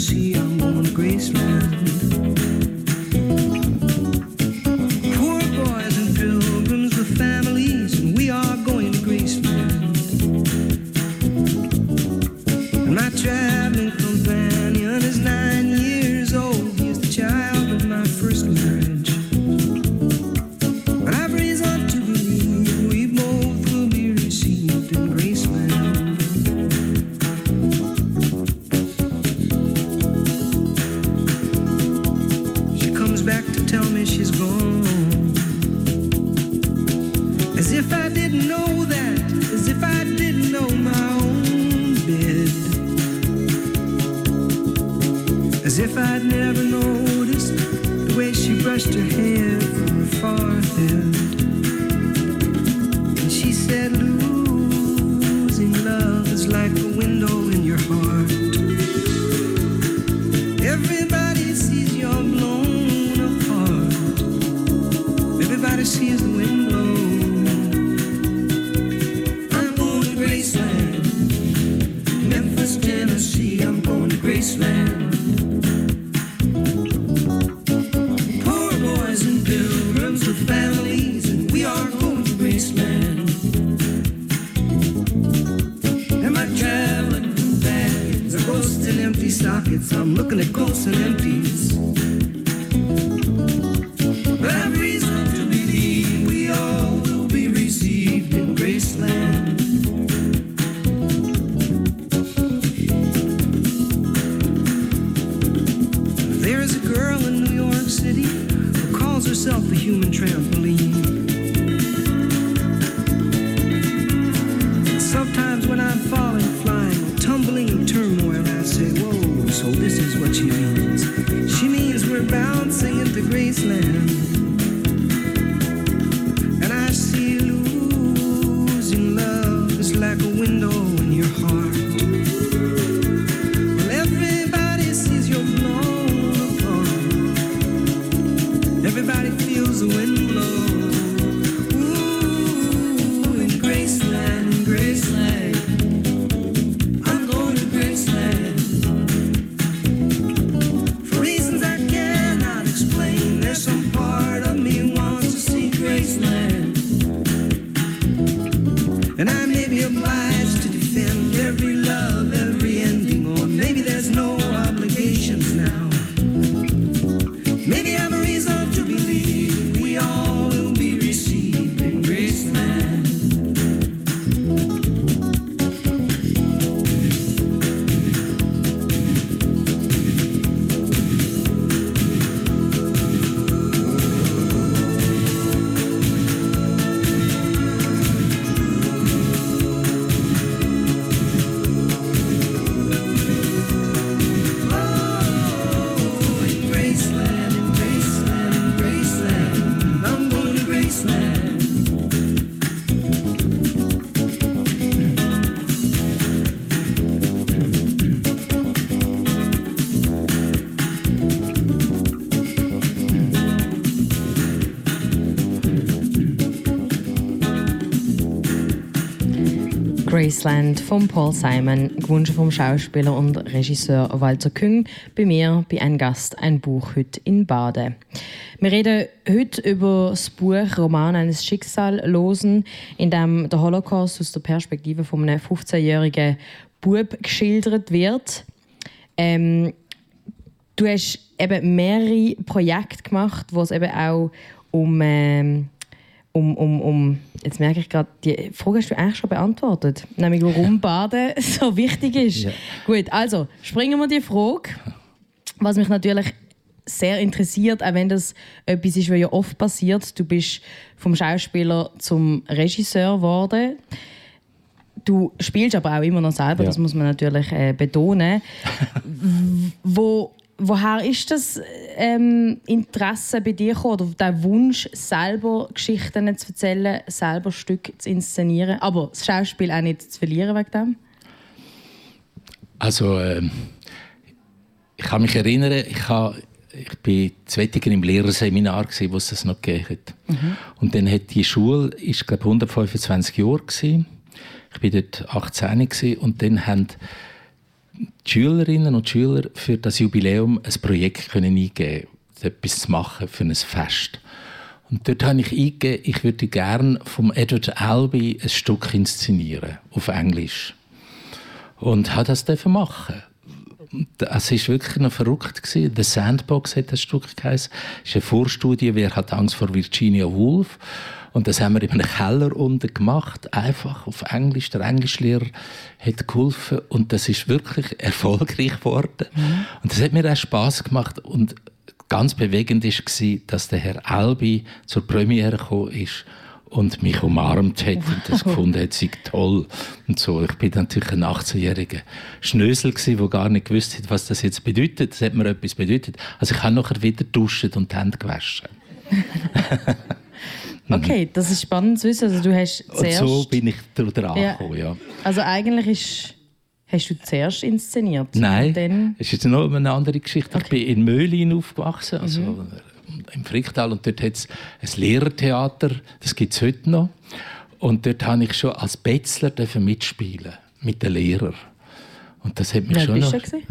see I'm on the Graceland. Graceland von Paul Simon, gewünscht vom Schauspieler und Regisseur Walter Küng. Bei mir, bei einem Gast, ein Buch heute in Baden. Wir reden heute über das Buch Roman eines Schicksallosen, in dem der Holocaust aus der Perspektive von einem 15-jährigen Bub geschildert wird. Ähm, du hast eben mehrere Projekte gemacht, wo es eben auch um, ähm, um, um, um jetzt merke ich gerade, die Frage hast du eigentlich schon beantwortet, nämlich warum Baden so wichtig ist. Ja. Gut, also springen wir die Frage, was mich natürlich sehr interessiert, auch wenn das etwas ist, was ja oft passiert. Du bist vom Schauspieler zum Regisseur geworden. Du spielst aber auch immer noch selber, Ja. das muss man natürlich äh, betonen. Wo, woher ist das ähm, Interesse bei dir gekommen, oder der Wunsch, selber Geschichten zu erzählen, selber Stücke zu inszenieren, aber das Schauspiel auch nicht zu verlieren wegen dem? Also, ähm, ich kann mich erinnern, ich, ha, ich bin Zwettiger im Lehrerseminar, gewesen, wo es das noch gegeben hat. Und dann hat die Schule, ist, glaube 125 Jahre gewesen. Ich bin dort 18 gewesen, und dann haben die Schülerinnen und Schüler für das Jubiläum ein Projekt können eingeben etwas zu machen für ein Fest. Und dort habe ich eingegeben, ich würde gerne vom Edward Albee ein Stück inszenieren, auf Englisch und hat das machen. Es war wirklich noch verrückt. Gewesen. The Sandbox hat das Stück geheißen. Es ist eine Vorstudie, wer hat Angst vor Virginia Woolf. Und das haben wir in einem Keller unten gemacht, einfach auf Englisch. Der Englischlehrer hat geholfen und das ist wirklich erfolgreich geworden. Und das hat mir auch Spaß gemacht und ganz bewegend war, dass der Herr Albi zur Premiere gekommen ist und mich umarmt hat und das gefunden hat, sei toll und so. Ich bin natürlich ein 18-jähriger Schnösel gsi, der gar nicht gewusst hat, was das jetzt bedeutet. Das hat mir etwas bedeutet. Also ich habe nachher wieder duschen und die Hände gewaschen. Okay, das ist spannend zu wissen. Also du hast Und zuerst... so bin ich dran Ja. gekommen, ja. Also eigentlich ist, hast du zuerst inszeniert. Nein, Und dann, es ist noch eine andere Geschichte. Ich bin in Möhlin aufgewachsen, also Mhm. im Fricktal, und dort hat es ein Lehrertheater, das gibt es heute noch. Und dort habe ich schon als Betzler mitspielen mit den Lehrern. Und das hat mich wie schon noch... du? gewesen?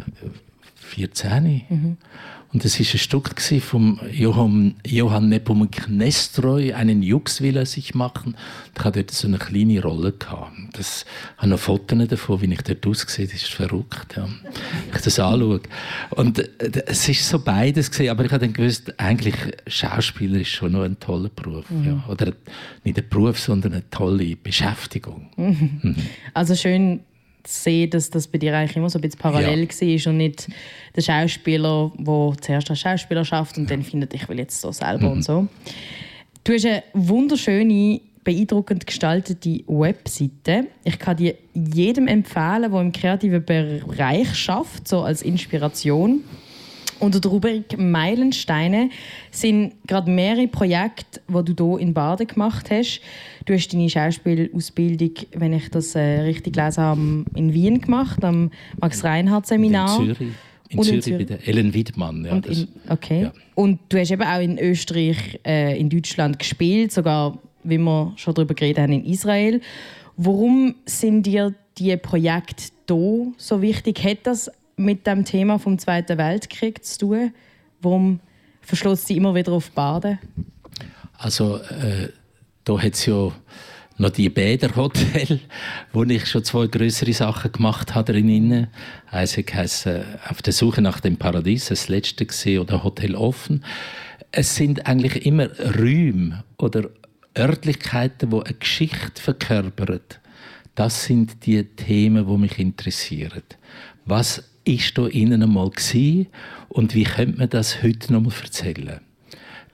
14. Und es war ein Stück vom Johann, Johann Nepomuk Nestroy, einen Jux will er sich machen. Ich hatte dort so eine kleine Rolle. Gehabt. Das, ich habe noch Fotos davon, wie ich dort aussehe. Das ist verrückt, ja. Wenn ich das anschaue. Und äh, es ist so beides gewesen, aber ich habe dann gewusst, eigentlich Schauspieler ist schon noch ein toller Beruf. Ja. Oder nicht ein Beruf, sondern eine tolle Beschäftigung. Also schön zu sehen, dass das bei dir eigentlich immer so ein bisschen parallel war und nicht der Schauspieler, der zuerst als Schauspieler schafft und dann findet, ich will jetzt so selber und so. Du hast eine wunderschöne, beeindruckend gestaltete Webseite. Ich kann die jedem empfehlen, der im kreativen Bereich schafft, so als Inspiration. Unter der Rubrik Meilensteine sind gerade mehrere Projekte, die du hier in Baden gemacht hast. Du hast deine Schauspielausbildung, wenn ich das äh, richtig habe, in Wien gemacht, am Max-Reinhardt-Seminar. In Zürich. In Und in Zürich, bei der Ellen Wiedmann. Ja, Und in, okay. ja. Und du hast eben auch in Österreich, äh, in Deutschland gespielt, sogar, wie wir schon darüber geredet haben, in Israel. Warum sind dir die Projekte hier so wichtig? Hat das mit dem Thema vom Zweiten Weltkrieg zu tun? Warum verschloss sie immer wieder auf Baden? Also, äh, da hat es ja noch die Bäderhotel, wo ich schon zwei größere Sachen gemacht habe drinnen. Eins heisst «Auf der Suche nach dem Paradies», das letzte gesehen, oder «Hotel offen». Es sind eigentlich immer Räume oder Örtlichkeiten, die eine Geschichte verkörpern. Das sind die Themen, die mich interessieren. Was ist da innen einmal und wie könnte man das heute noch mal erzählen?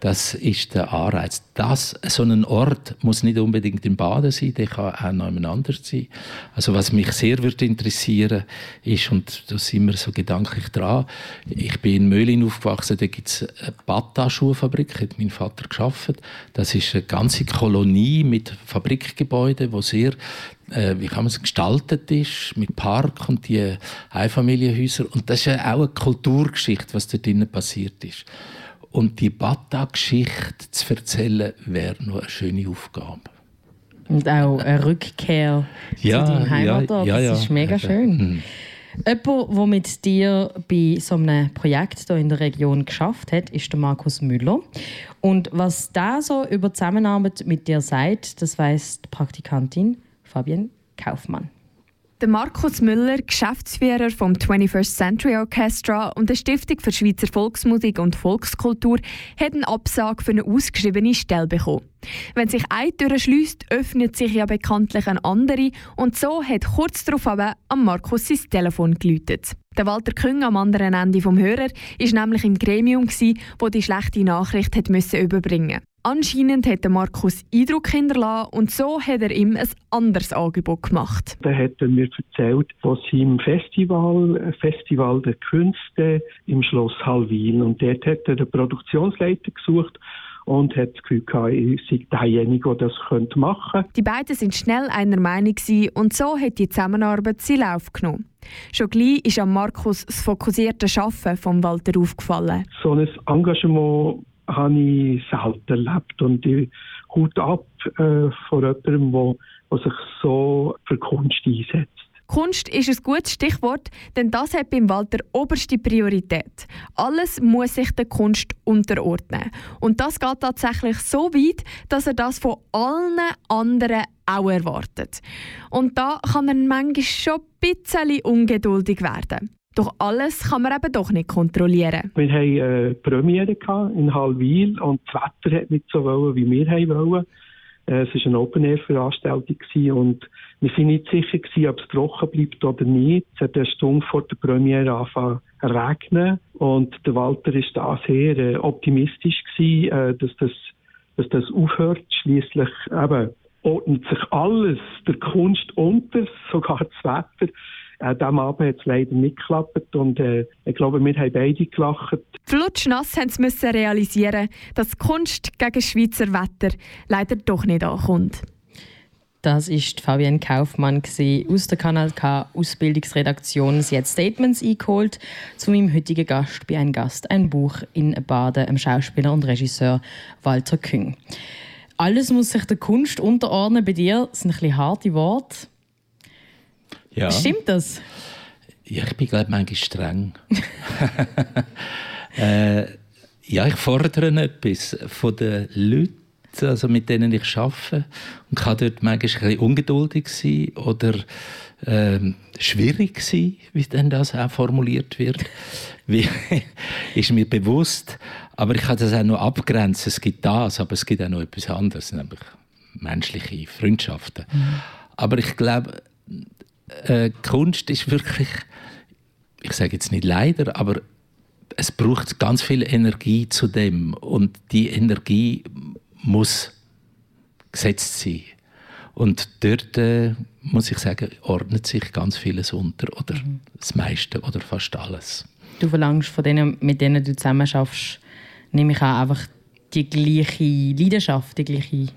Das ist der Anreiz. Das, so ein Ort muss nicht unbedingt im Baden sein, der kann auch noch jemand anders sein. Also was mich sehr würde interessieren ist, und da sind wir so gedanklich dran, ich bin in Möhlin aufgewachsen, da gibt es eine Bata-Schuhfabrik, hat mein Vater geschaffen. Das ist eine ganze Kolonie mit Fabrikgebäuden, wo sehr äh, wie kann man es gestaltet ist, mit Park und die Einfamilienhäuser. Und das ist ja auch eine Kulturgeschichte, was dort drinnen passiert ist. Und die Bata-Geschichte zu erzählen, wäre noch eine schöne Aufgabe. Und auch eine Rückkehr Ja, zu deinem ja, Heimatort. ja, ja. Das ist mega schön. Mhm. Jemand, der mit dir bei so einem Projekt hier in der Region geschafft hat, ist der Markus Müller. Und was da so über Zusammenarbeit mit dir sagt, das weiss die Praktikantin Fabienne Kaufmann. Der Markus Müller, Geschäftsführer vom 21st Century Orchestra und der Stiftung für Schweizer Volksmusik und Volkskultur, hat eine Absage für eine ausgeschriebene Stelle bekommen. Wenn sich eine Tür schließt, öffnet sich ja bekanntlich eine andere und so hat kurz darauf am Markus sein Telefon geläutet. Der Walter Küng am anderen Ende vom Hörer ist nämlich im Gremium wo die schlechte Nachricht hat müssen überbringen. Anscheinend hat Markus Eindruck hinterlassen und so hat er ihm ein anderes Angebot gemacht. Da hat er mir erzählt, was im Festival, Festival der Künste im Schloss Hallwil und dort hat er einen Produktionsleiter gesucht und hat das Gefühl gehabt, ich sei derjenige, der das könnte machen könnte. Die beiden sind schnell einer Meinung und so hat die Zusammenarbeit seinen Lauf genommen. Schon gleich ist am Markus das fokussierte Arbeiten von Walter aufgefallen. So ein Engagement habe ich selten erlebt und ich Hut ab äh, von jemandem, der, sich so für Kunst einsetzt. Kunst ist ein gutes Stichwort, denn das hat beim Walter oberste Priorität. Alles muss sich der Kunst unterordnen. Und das geht tatsächlich so weit, dass er das von allen anderen auch erwartet. Und da kann er manchmal schon ein bisschen ungeduldig werden. Doch alles kann man eben doch nicht kontrollieren. Wir hatten eine Premiere gehabt in Hallwil und das Wetter hat nicht so wollen, wie wir wollen. Äh, Es war eine Open-Air-Veranstaltung und wir waren nicht sicher, gewesen, ob es trocken bleibt oder nicht. Es hat eine Stunde vor der Premiere angefangen zu regnen und der Walter war da sehr äh, optimistisch, gewesen, äh, dass, das, dass das aufhört. Schließlich ordnet sich alles der Kunst unter, sogar das Wetter. Äh, diesem Abend hat es leider nicht geklappt und äh, ich glaube, wir haben beide gelacht. Flutschnass haben sie müssen realisieren, dass Kunst gegen Schweizer Wetter leider doch nicht ankommt. Das ist Fabienne Kaufmann aus der Kanal K Ausbildungsredaktion. Sie hat Statements eingeholt zu meinem heutigen Gast bei ein Gast, ein Buch in Baden, dem Schauspieler und Regisseur Walter Küng. Alles muss sich der Kunst unterordnen. Bei dir sind ein bisschen harte Worte. Ja. Stimmt das? Ja, ich bin, glaube ich, manchmal streng. äh, ja, ich fordere etwas von den Leuten, also mit denen ich arbeite. Und kann dort manchmal ein bisschen ungeduldig sein oder ähm, schwierig sein, wie dann das auch formuliert wird. Wie, ist mir bewusst. Aber ich kann das auch noch abgrenzen. Es gibt das, aber es gibt auch noch etwas anderes, nämlich menschliche Freundschaften. Aber ich glaube, äh, Kunst ist wirklich, ich sage jetzt nicht leider, aber es braucht ganz viel Energie zu dem und die Energie muss gesetzt sein. Und dort äh, muss ich sagen, ordnet sich ganz vieles unter oder das meiste oder fast alles. Du verlangst von denen, mit denen du zusammen schaffst, nehme ich an, einfach die gleiche Leidenschaft, die gleiche,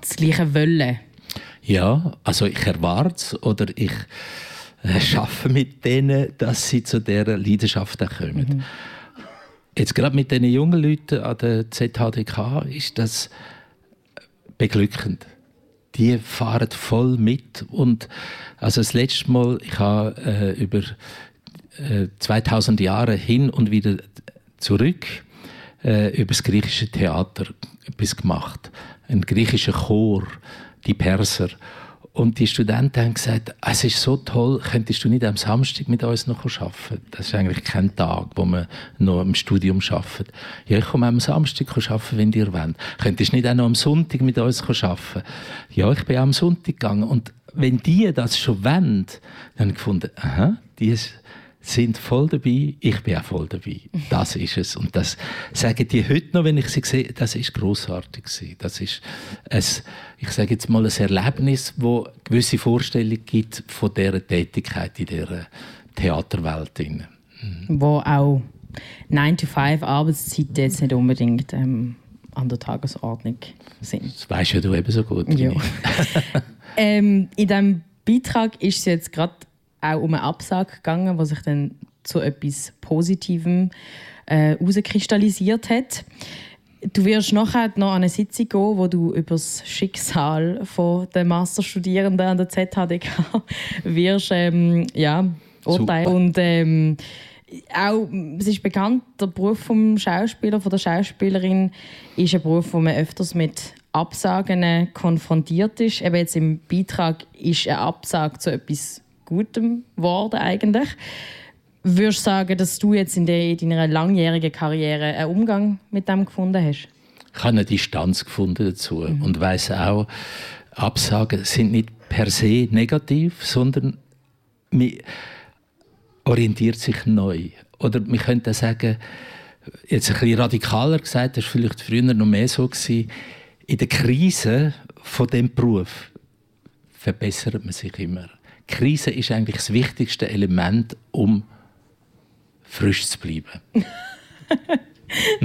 das gleiche Wollen. Ja, also ich erwarte es oder ich äh, schaffen mit denen, dass sie zu dieser Leidenschaft kommen. Mhm. Jetzt gerade mit den jungen Leuten an der ZHDK ist das beglückend. Die fahren voll mit und also das letzte Mal, ich habe äh, über äh, 2000 Jahre hin und wieder zurück äh, über das griechische Theater etwas gemacht. Ein griechischer Chor, die Perser. Und die Studenten haben gesagt, es ist so toll, könntest du nicht am Samstag mit uns noch arbeiten? Das ist eigentlich kein Tag, wo man noch im Studium arbeitet. Ja, ich komme am Samstag arbeiten, wenn ihr wollt. Könntest du nicht auch noch am Sonntag mit uns arbeiten? Ja, ich bin auch am Sonntag gegangen. Und wenn die das schon wollen, dann habe ich gefunden, aha, die ist, sind voll dabei, ich bin auch voll dabei. Das ist es. Und das sagen die heute noch, wenn ich sie sehe, das ist großartig gewesen. Das ist ein, ich sage jetzt mal, ein Erlebnis, wo gewisse Vorstellung gibt von dieser Tätigkeit in dieser Theaterwelt. drin. Wo auch 9-to-5 Arbeitszeiten jetzt nicht unbedingt ähm, an der Tagesordnung sind. Das weisst ja du eben so gut. Ja. ähm, in diesem Beitrag ist es jetzt gerade auch um eine Absage gegangen, was sich dann zu etwas Positivem äh, herauskristallisiert hat. Du wirst nachher noch an eine Sitzung gehen, wo du über das Schicksal von der Masterstudierenden an der ZHDK wirst ähm, ja, urteilen. Und ähm, auch, es ist bekannt, der Beruf vom Schauspieler, von der Schauspielerin, ist ein Beruf, wo man öfters mit Absagen konfrontiert ist. Eben jetzt im Beitrag ist eine Absage zu etwas Gutem geworden eigentlich. Würdest du sagen, dass du jetzt in, deiner langjährigen Karriere einen Umgang mit dem gefunden hast? Ich habe eine Distanz gefunden dazu und weiß auch, Absagen sind nicht per se negativ, sondern man orientiert sich neu. Oder man könnte sagen, jetzt ein bisschen radikaler gesagt, das war vielleicht früher noch mehr so, gewesen, in der Krise von dem Beruf verbessert man sich immer. Krise ist eigentlich das wichtigste Element, um frisch zu bleiben.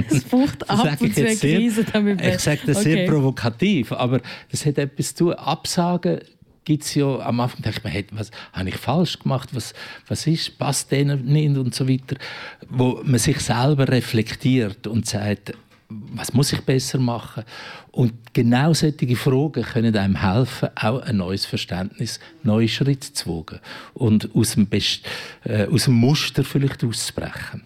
Es braucht ab und zu eine Krise, damit Ich sage das Okay. sehr provokativ, aber das hat etwas zu tun. Absagen gibt es ja am Anfang, denkt man, hey, was habe ich falsch gemacht, was, was ist, passt denen nicht und so weiter. Wo man sich selber reflektiert und sagt, was muss ich besser machen? Und genau solche Fragen können einem helfen, auch ein neues Verständnis, neue Schritte zu wagen und aus dem, Best äh, aus dem Muster vielleicht auszubrechen.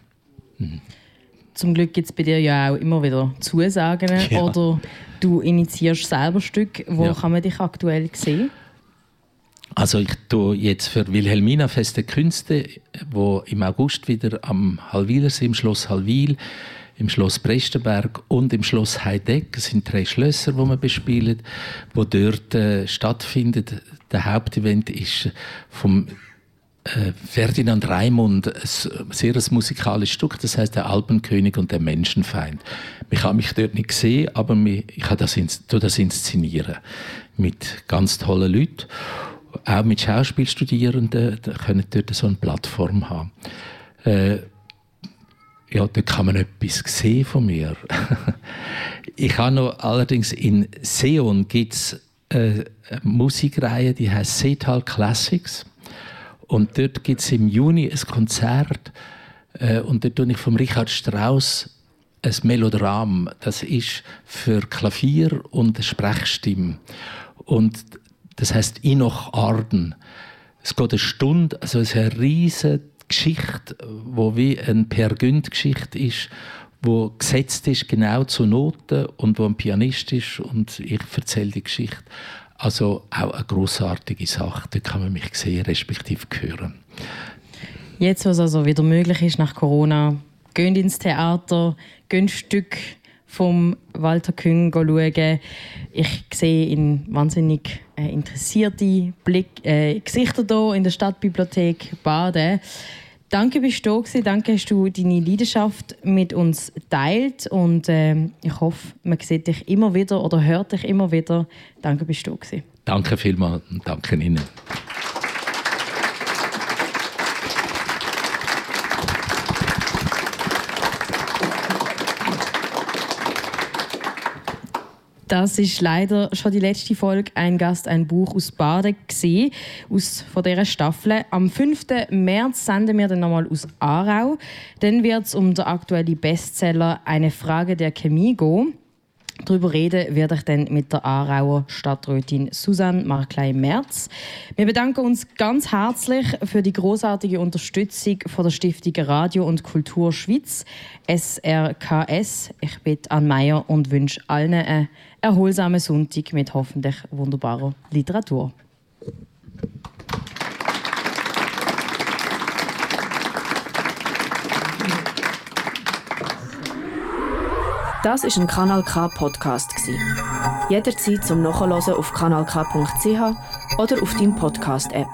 Zum Glück gibt es bei dir ja auch immer wieder Zusagen Ja. oder du initiierst selber Stück. Wo Ja. kann man dich aktuell sehen? Also ich tue jetzt für Wilhelmina Feste Künste, wo im August wieder am Halwilersee, im Schloss Halwil, im Schloss Prestenberg und im Schloss Heideck, es sind drei Schlösser, wo wir bespielen, wo dort äh, stattfindet. Der Hauptevent ist vom äh, Ferdinand Raimund, ein s- sehr ein musikalisches Stück, das heißt der Alpenkönig und der Menschenfeind. Ich habe mich dort nicht gesehen, aber ich habe das, das inszenieren mit ganz tollen Leuten, auch mit Schauspielstudierenden, die können dort so eine Plattform haben. Ja, da kann man etwas sehen von mir. ich habe noch allerdings in Seon gibt's äh, eine Musikreihe, die heißt Seetal Classics. Und dort gibt es im Juni ein Konzert äh, und dort tue ich von Richard Strauss ein Melodram. Das ist für Klavier und Sprechstimme. Und das heißt Inoch Arden. Es geht eine Stunde, also es ist eine riesige Geschichte, wo wie eine Per Günd-Geschichte ist, wo gesetzt ist genau zu Noten und wo ein Pianist ist und ich erzähle die Geschichte. Also auch eine großartige Sache, da kann man mich sehen, respektive hören. Jetzt, wo es also wieder möglich ist nach Corona, geht ins Theater, geht ein Stück vom Walter Küng schauen. Ich sehe in wahnsinnig äh, interessierte Blick, äh, Gesichter hier in der Stadtbibliothek Baden. Danke, bist du da. Danke, hast du deine Leidenschaft mit uns teilt und ähm, ich hoffe, man sieht dich immer wieder oder hört dich immer wieder. Danke, bist du da. Danke vielmals und danke Ihnen. Das ist leider schon die letzte Folge «Ein Gast, ein Buch» aus Baden gewesen, aus von dieser Staffel. Am 5. März senden wir dann nochmal aus Aarau. Dann wird es um den aktuellen Bestseller «Eine Frage der Chemie» gehen. Darüber reden werde ich dann mit der Aarauer Stadträtin Susanne Marklein-Merz. Wir bedanken uns ganz herzlich für die großartige Unterstützung von der Stiftung Radio und Kultur Schweiz, SRKS. Ich bin Anne Meyer und wünsche allen einen erholsamen Sonntag mit hoffentlich wunderbarer Literatur. Das ist ein Kanal K Podcast. Jederzeit zum Nachhören auf kanalk.ch oder auf deinem Podcast App.